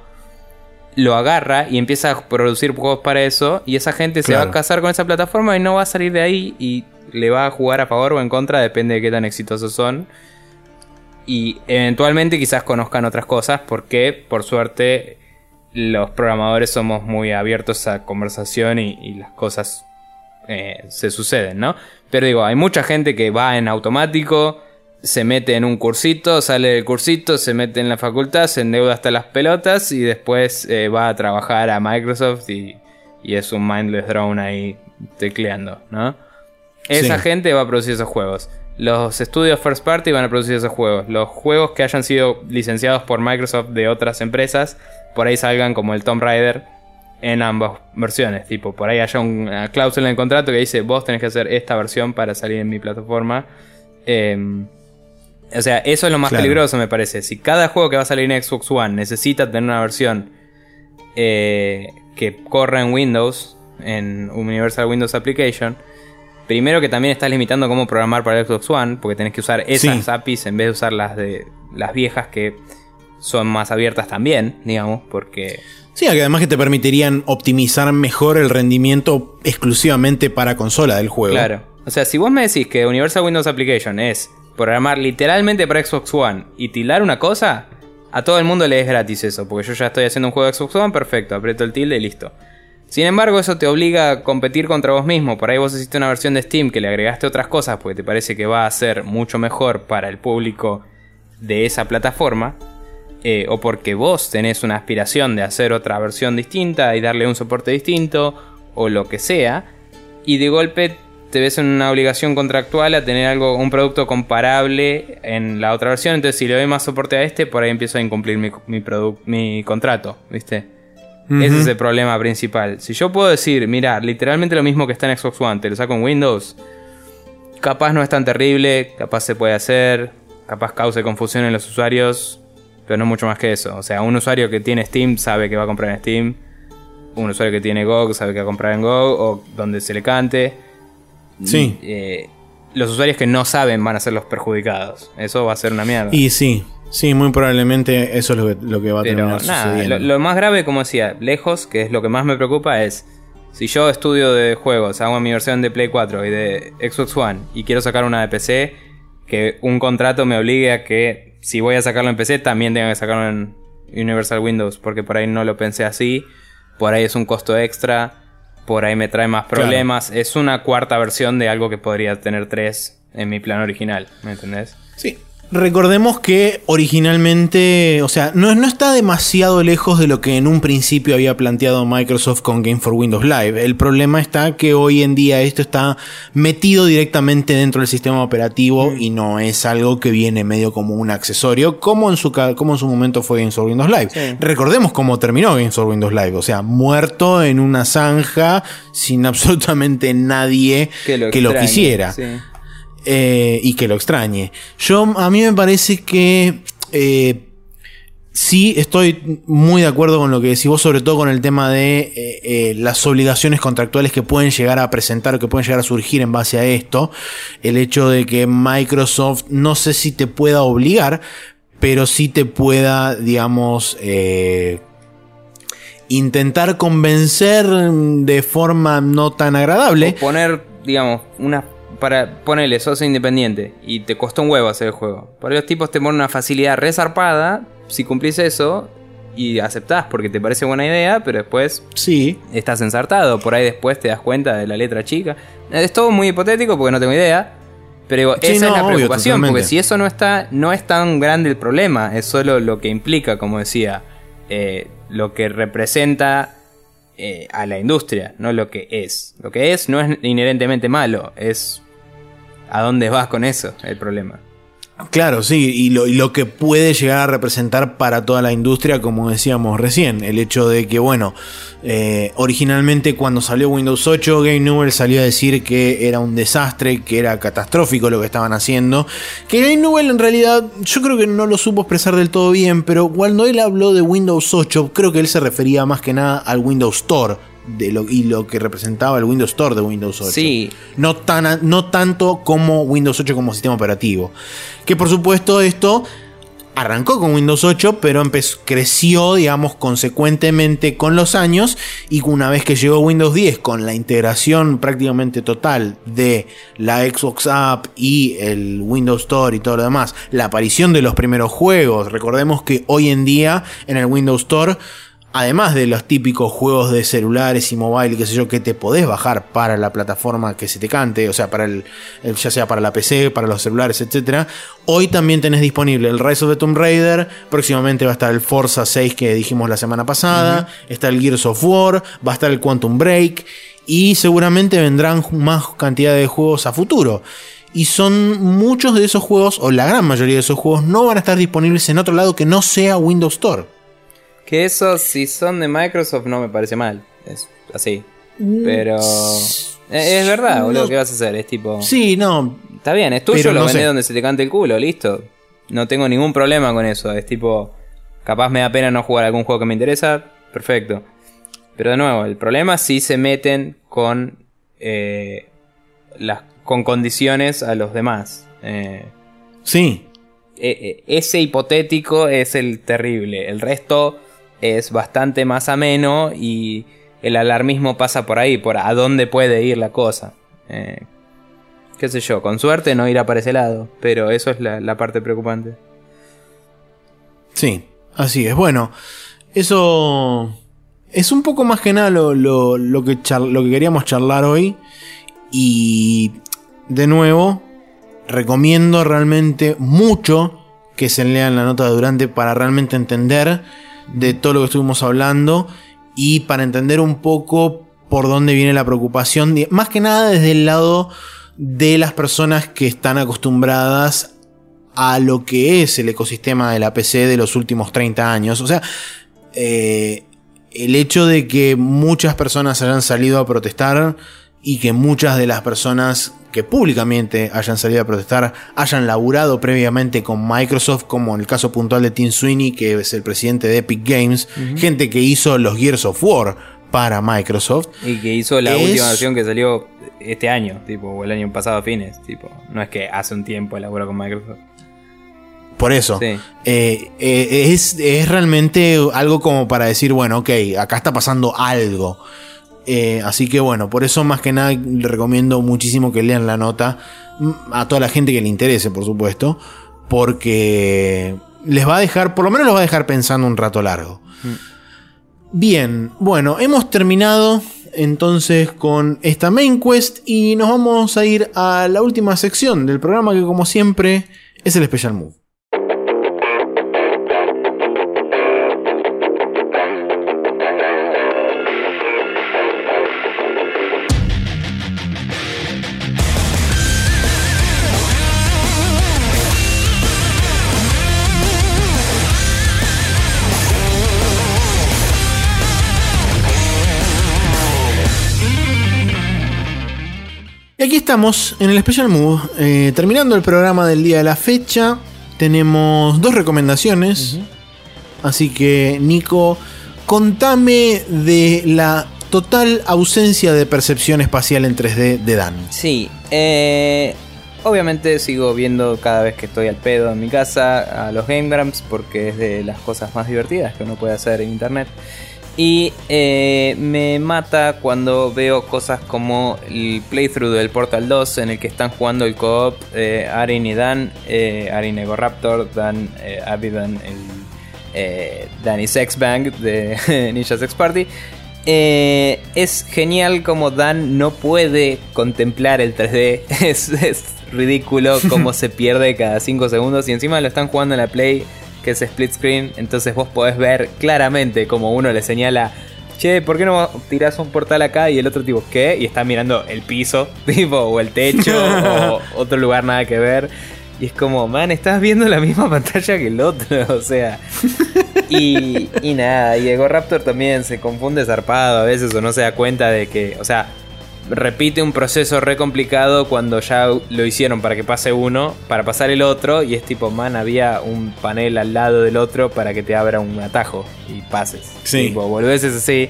Lo agarra y empieza a producir juegos para eso. Y esa gente se va a casar con esa plataforma y no va a salir de ahí y le va a jugar a favor o en contra, depende de qué tan exitosos son y eventualmente quizás conozcan otras cosas porque por suerte los programadores somos muy abiertos a conversación y, las cosas eh, se suceden, ¿no? Pero digo, hay mucha gente que va en automático, se mete en un cursito, sale del cursito, se mete en la facultad, se endeuda hasta las pelotas y después eh, va a trabajar a Microsoft y, es un mindless drone ahí tecleando, ¿no? Esa gente va a producir esos juegos. Los estudios first party van a producir esos juegos. Los juegos que hayan sido licenciados por Microsoft de otras empresas, por ahí salgan como el Tomb Raider en ambas versiones. Tipo, por ahí haya una cláusula en el contrato que dice, vos tenés que hacer esta versión para salir en mi plataforma. Em, o sea, eso es lo más peligroso, me parece. Si cada juego que va a salir en Xbox One necesita tener una versión eh, que corra en Windows, en Universal Windows Application, Primero que también estás limitando cómo programar para el Xbox One, porque tenés que usar esas Sí. APIs en vez de usar las de las viejas que son más abiertas también, digamos, porque Sí, además que te permitirían optimizar mejor el rendimiento exclusivamente para consola del juego. Claro. O sea, si vos me decís que Universal Windows Application es programar literalmente para Xbox One y tildar una cosa, a todo el mundo le es gratis eso, porque yo ya estoy haciendo un juego de Xbox One, perfecto, aprieto el tilde y listo. Sin embargo, eso te obliga a competir contra vos mismo. Por ahí vos hiciste una versión de Steam que le agregaste otras cosas porque te parece que va a ser mucho mejor para el público de esa plataforma. eh, o porque vos tenés una aspiración de hacer otra versión distinta y darle un soporte distinto, o lo que sea, y de golpe te ves en una obligación contractual a tener algo, un producto comparable en la otra versión. Entonces, si le doy más soporte a este, por ahí empiezo a incumplir mi, contrato, ¿viste? Ese es el problema principal. Si yo puedo decir, mira, literalmente lo mismo que está en Xbox One, te lo saco en Windows, capaz no es tan terrible, capaz se puede hacer, capaz cause confusión en los usuarios, pero no mucho más que eso. O sea, un usuario que tiene Steam sabe que va a comprar en Steam, un usuario que tiene GOG sabe que va a comprar en GOG o donde se le cante. Sí. Eh, los usuarios que no saben van a ser los perjudicados. Eso va a ser una mierda. Y sí, sí, muy probablemente eso es lo que, lo que va a Pero terminar nada, sucediendo. lo, lo más grave, como decía, lejos, que es lo que más me preocupa, es si yo estudio de juegos, hago mi versión de Play 4 y de Xbox One y quiero sacar una de PC, que un contrato me obligue a que si voy a sacarlo en PC también tenga que sacarlo en Universal Windows, porque por ahí no lo pensé así, por ahí es un costo extra, por ahí me trae más problemas, es una cuarta versión de algo que podría tener tres en mi plan original, ¿me entendés? Sí. Recordemos que originalmente, o sea, no, no está demasiado lejos de lo que en un principio había planteado Microsoft con Game for Windows Live. El problema está que hoy en día esto está metido directamente dentro del sistema operativo y no es algo que viene medio como un accesorio, como en su, como en su momento fue Game for Windows Live. Sí. Recordemos cómo terminó Game for Windows Live, o sea, muerto en una zanja sin absolutamente nadie que lo, quisiera sí. Eh, y que lo extrañe. Yo, a mí me parece que eh, sí estoy muy de acuerdo con lo que decís vos, sobre todo con el tema de eh, las obligaciones contractuales que pueden llegar a presentar o que pueden llegar a surgir en base a esto. El hecho de que Microsoft no sé si te pueda obligar, pero sí te pueda, digamos, intentar convencer de forma no tan agradable. O poner, digamos, una. Para ponerle, sos independiente y te costó un huevo hacer el juego. Por ahí los tipos te ponen una facilidad resarpada si cumplís eso y aceptás porque te parece buena idea, pero después Sí, estás ensartado. Por ahí después te das cuenta de la letra chica. Es todo muy hipotético porque no tengo idea. Pero digo, Sí, esa no, es la obvio, preocupación, porque si eso no está, no es tan grande el problema, es solo lo que implica, como decía, eh, lo que representa eh, a la industria, no lo que es. Lo que es no es inherentemente malo, es a dónde vas con eso el problema. Claro, sí, y lo, que puede llegar a representar para toda la industria, como decíamos recién, el hecho de que, bueno, eh, originalmente cuando salió Windows 8, Game Newell salió a decir que era un desastre, que era catastrófico lo que estaban haciendo, que Game Newell en realidad yo creo que no lo supo expresar del todo bien, pero cuando él habló de Windows 8, creo que él se refería más que nada al Windows Store. De lo, y lo que representaba el Windows Store de Windows 8 Sí. no, tan, no tanto como Windows 8 como sistema operativo. Que por supuesto esto arrancó con Windows 8, pero empezó, creció, digamos, consecuentemente con los años y una vez que llegó Windows 10 con la integración prácticamente total de la Xbox App y el Windows Store y todo lo demás, la aparición de los primeros juegos, recordemos que hoy en día en el Windows Store Además de los típicos juegos de celulares y mobile, qué sé yo, que te podés bajar para la plataforma que se te cante, o sea, para el, ya sea para la PC, para los celulares, etcétera. Hoy también tenés disponible el Rise of the Tomb Raider, próximamente va a estar el Forza 6 que dijimos la semana pasada, está el Gears of War, va a estar el Quantum Break y seguramente vendrán más cantidad de juegos a futuro. Y son muchos de esos juegos, o la gran mayoría de esos juegos, no van a estar disponibles en otro lado que no sea Windows Store. Que eso, si son de Microsoft, no me parece mal. Es así. Pero. eh, Es verdad, boludo, No. ¿qué vas a hacer? Es tipo. Sí, no. Está bien, es tuyo, lo no vendés donde se te cante el culo, listo. No tengo ningún problema con eso. Es tipo, capaz me da pena no jugar algún juego que me interesa, perfecto. Pero de nuevo, el problema es si se meten con. eh, las, con condiciones a los demás. Eh, Sí, e- e- ese hipotético es el terrible. El resto es bastante más ameno y el alarmismo pasa por ahí, por a dónde puede ir la cosa. Eh, qué sé yo, con suerte no irá para ese lado, pero eso es la, parte preocupante. Sí, así es. Bueno, eso es un poco más que nada lo, lo- que, lo que queríamos charlar hoy. Y de nuevo, recomiendo realmente mucho que se lean la nota de Durante para realmente entender de todo lo que estuvimos hablando y para entender un poco por dónde viene la preocupación, más que nada desde el lado de las personas que están acostumbradas a lo que es el ecosistema de la PC de los últimos 30 años. O sea, eh, el hecho de que muchas personas hayan salido a protestar y que muchas de las personas que públicamente hayan salido a protestar hayan laburado previamente con Microsoft, como en el caso puntual de Tim Sweeney, que es el presidente de Epic Games, gente que hizo los Gears of War para Microsoft. Y que hizo la Es- última versión que salió este año, tipo, o el año pasado a fines, tipo. No es que hace un tiempo elaboró con Microsoft. Por eso. Sí. Eh, eh, es, es realmente algo como para decir, bueno, ok, acá está pasando algo. Eh, así que bueno, por eso más que nada le recomiendo muchísimo que lean la nota mm, a toda la gente que le interese, por supuesto, porque les va a dejar, por lo menos los va a dejar pensando un rato largo. Bien, bueno, hemos terminado entonces con esta main quest y nos vamos a ir a la última sección del programa que como siempre es el Special Move. Estamos en el Special Move, eh, terminando el programa del día de la fecha. Tenemos dos recomendaciones. Así que, Nico, contame de la total ausencia de percepción espacial en 3D de Dan. Sí, eh, obviamente sigo viendo cada vez que estoy al pedo en mi casa a los Game Grumps porque es de las cosas más divertidas que uno puede hacer en internet. Y eh, me mata cuando veo cosas como el playthrough del Portal 2 en el que están jugando el co-op eh, Arin y Dan, eh, Arin Egoraptor, Dan eh, Abidan, el eh, Danny Sexbang de Ninja Sex Party. Es genial como Dan no puede contemplar el 3D. Es, es ridículo cómo se pierde cada 5 segundos. Y encima lo están jugando en la Play, que es split screen. Entonces vos podés ver claramente como uno le señala. Che, ¿por qué no tirás un portal acá? Y el otro tipo, ¿qué? Y está mirando el piso, tipo, o el techo, o otro lugar nada que ver. Y es como, man, estás viendo la misma pantalla que el otro, o sea. Y, y nada, y Ego Raptor también se confunde zarpado a veces o no se da cuenta de que, o sea, repite un proceso re complicado cuando ya lo hicieron para que pase uno, para pasar el otro, y es tipo, man, había un panel al lado del otro para que te abra un atajo y pases. Sí. Tipo, volvés así.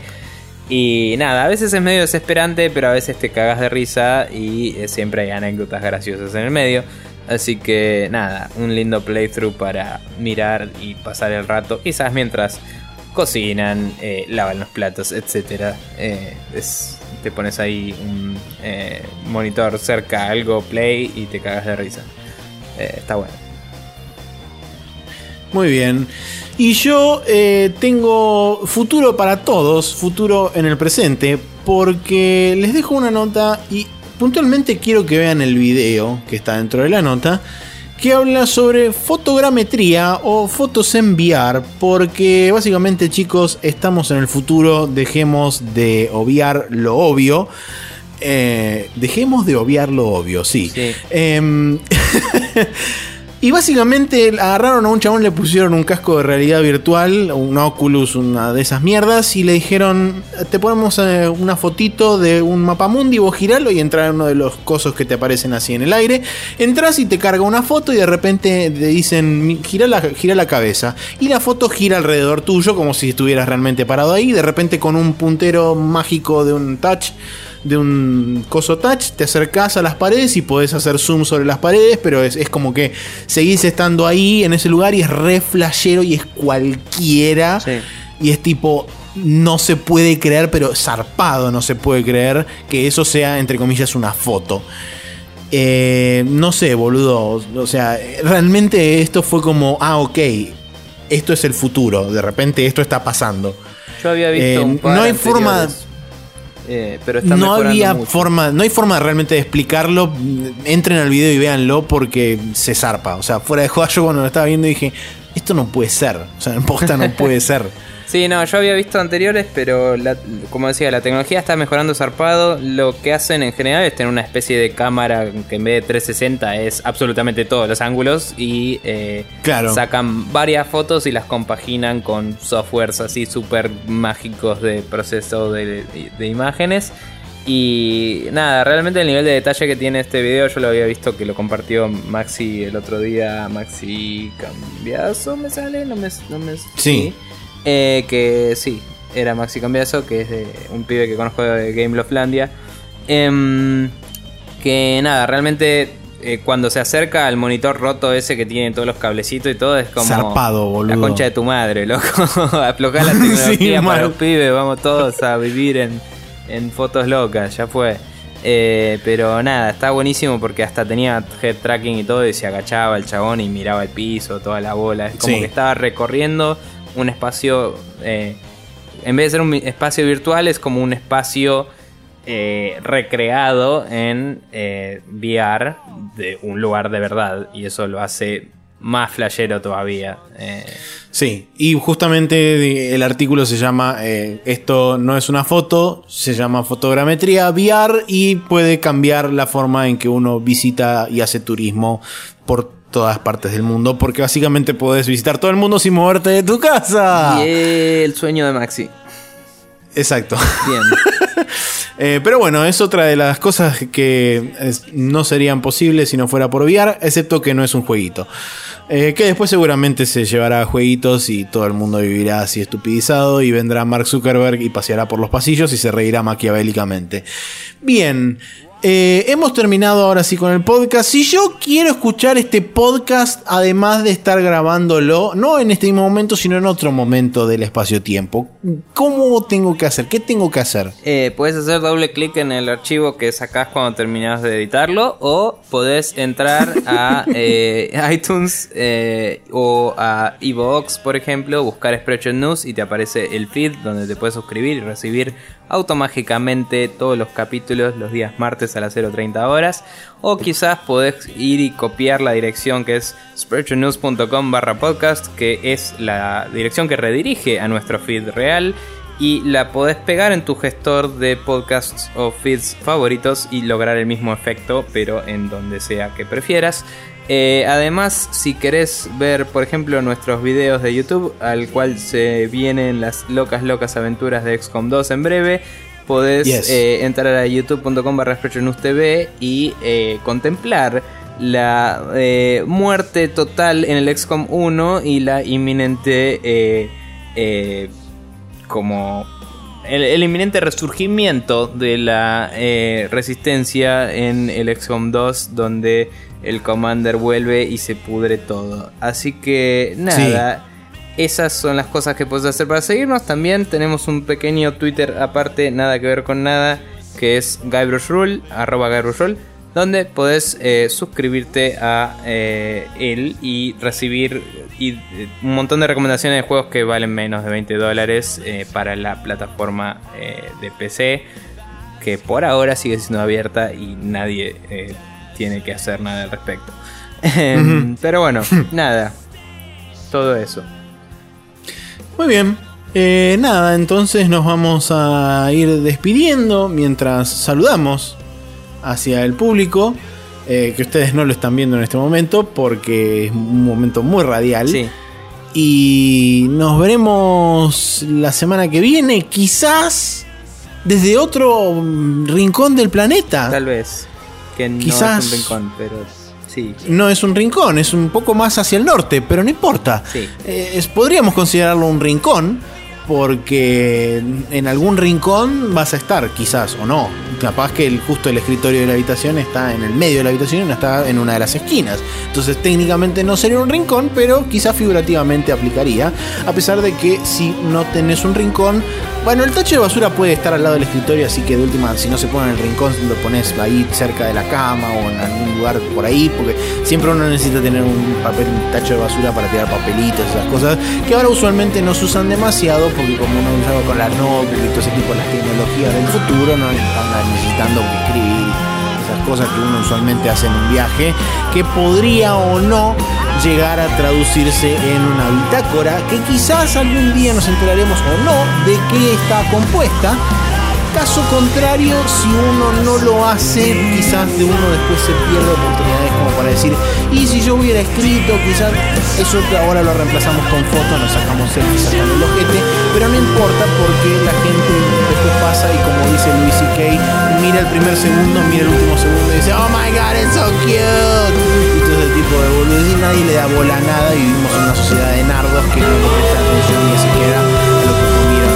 Y nada, a veces es medio desesperante, pero a veces te cagas de risa y eh, siempre hay anécdotas graciosas en el medio. Así que nada, un lindo playthrough para mirar y pasar el rato, quizás mientras cocinan, eh, lavan los platos, etc. te pones ahí un eh, monitor cerca, algo play y te cagas de risa. Eh, está bueno. Muy bien. Y yo eh, tengo futuro para todos, futuro en el presente, porque les dejo una nota y puntualmente quiero que vean el video que está dentro de la nota, que habla sobre fotogrametría o fotos en VR, porque básicamente chicos estamos en el futuro, dejemos de obviar lo obvio. Eh, dejemos de obviar lo obvio, sí. Sí. Em, y básicamente agarraron a un chabón, le pusieron un casco de realidad virtual, un Oculus, una de esas mierdas, y le dijeron: Te ponemos eh, una fotito de un mapamundi, vos giralo y entrar en uno de los cosos que te aparecen así en el aire. Entras y te carga una foto, y de repente te dicen: gira la, gira la cabeza. Y la foto gira alrededor tuyo, como si estuvieras realmente parado ahí. De repente, con un puntero mágico de un touch de un coso touch, te acercás a las paredes y podés hacer zoom sobre las paredes, pero es, es como que seguís estando ahí en ese lugar y es re flashero y es cualquiera. Sí. Y es tipo, no se puede creer, pero zarpado no se puede creer que eso sea, entre comillas, una foto. Eh, no sé, boludo. O sea, realmente esto fue como, ah, ok, esto es el futuro. De repente esto está pasando. Yo había visto Eh, un par no hay forma- eh, pero No había mucho. forma, no hay forma realmente de explicarlo. Entren al video y véanlo porque se zarpa. O sea, fuera de joda, yo cuando lo estaba viendo dije, esto no puede ser. O sea, en posta no puede ser. Sí, no, yo había visto anteriores, pero la- como decía, la tecnología está mejorando zarpado. Lo que hacen en general es tener una especie de cámara que en vez de 360 es absolutamente todos los ángulos y eh, Claro. sacan varias fotos y las compaginan con softwares así súper mágicos de proceso de, de imágenes. Y nada, realmente el nivel de detalle que tiene este video, yo lo había visto que lo compartió Maxi el otro día. Maxi Cambiazo, ¿me sale? No me. No me Sí. Eh, que sí, era Maxi Cambiazo, que es de un pibe que conozco de Game Loflandia. Em, que nada, realmente eh, cuando se acerca al monitor roto ese que tiene todos los cablecitos y todo, es como. Zarpado, boludo. La concha de tu madre, loco. Aflojar la tecnología Sí, para los pibes, vamos todos a vivir en, en fotos locas, ya fue. Eh, pero nada, está buenísimo porque hasta tenía head tracking y todo y se agachaba el chabón y miraba el piso, toda la bola. Es como Sí. que estaba recorriendo un espacio, eh, en vez de ser un espacio virtual, es como un espacio eh, recreado en eh, VR de un lugar de verdad. Y eso lo hace más flashero todavía. Eh, Sí, y justamente el artículo se llama Esto no es una foto, se llama fotogrametría VR y puede cambiar la forma en que uno visita y hace turismo por todas partes del mundo, porque básicamente puedes visitar todo el mundo sin moverte de tu casa. Y el sueño de Maxi. Exacto. Bien. Eh, pero bueno, es otra de las cosas que es- no serían posibles si no fuera por VR, excepto que no es un jueguito. Eh, que después seguramente se llevará a jueguitos y todo el mundo vivirá así estupidizado y vendrá Mark Zuckerberg y paseará por los pasillos y se reirá maquiavélicamente. Bien. Eh, hemos terminado ahora sí con el podcast. Si yo quiero escuchar este podcast, además de estar grabándolo, no en este mismo momento, sino en otro momento del espacio-tiempo, ¿cómo tengo que hacer? ¿Qué tengo que hacer? Eh, puedes hacer doble clic en el archivo que sacás cuando terminas de editarlo o podés entrar a eh, iTunes o a Evox, por ejemplo, buscar Spreadshot News y te aparece el feed donde te puedes suscribir y recibir automáticamente todos los capítulos los días martes a las 0.30 horas o quizás podés ir y copiar la dirección que es spreadshotnews.com barra podcast que es la dirección que redirige a nuestro feed real y la podés pegar en tu gestor de podcasts o feeds favoritos y lograr el mismo efecto, pero en donde sea que prefieras. Eh, además, si querés ver, por ejemplo, nuestros videos de YouTube, al cual se vienen las locas, locas aventuras de XCOM 2 en breve, podés Yes. eh, entrar a youtube.com barra TV y eh, contemplar la muerte total en el XCOM 1 y la inminente como el, el inminente resurgimiento de la resistencia en el XCOM 2 donde el Commander vuelve y se pudre todo. Así que nada, esas son las cosas que puedes hacer para seguirnos. También tenemos un pequeño Twitter aparte, nada que ver con nada, que es GuybrushRule, arroba GuybrushRule, donde podés eh, suscribirte a eh, él y recibir y, eh, un montón de recomendaciones de juegos que valen menos de 20 dólares eh, para la plataforma de PC, que por ahora sigue siendo abierta y nadie tiene que hacer nada al respecto. Em, Pero bueno, nada, todo eso. Muy bien. Eh, nada, entonces nos vamos a ir despidiendo mientras saludamos hacia el público. eh, que ustedes no lo están viendo en este momento porque es un momento muy radial. Sí, Y nos veremos la semana que viene, quizás desde otro rincón del planeta. tal vez. Que no Quizás- es un rincón, pero sí. No es un rincón, es un poco más hacia el norte, pero no importa. Sí. Eh, es- podríamos considerarlo un rincón porque en algún rincón vas a estar, quizás, o no. Capaz que el, justo el escritorio de la habitación está en el medio de la habitación y no está en una de las esquinas. Entonces técnicamente no sería un rincón, pero quizás figurativamente aplicaría. A pesar de que si no tenés un rincón, bueno, el tacho de basura puede estar al lado del escritorio, así que de última, si no se pone en el rincón, lo pones ahí cerca de la cama o en algún lugar por ahí, porque siempre uno necesita tener un papel, un tacho de basura para tirar papelitos, esas cosas, que ahora usualmente no se usan demasiado, porque como uno usa con la notebook y todo ese tipo de las tecnologías del futuro, no están necesitando escribir esas cosas que uno usualmente hace en un viaje, que podría o no llegar a traducirse en una bitácora que quizás algún día nos enteraremos o no de qué está compuesta. Caso contrario, si uno no lo hace, quizás de uno después se pierde oportunidades como para decir, y si yo hubiera escrito, quizás eso ahora lo reemplazamos con fotos, nos sacamos selfies sacando el ojete, pero no importa porque la gente después pasa y como dice Luis C.K., mira el primer segundo, mira el último segundo y dice, oh my god, it's so cute tipo de boludez y nadie le da bola a nada y vivimos en una sociedad de nardos que no le presta atención ni siquiera a lo que comieron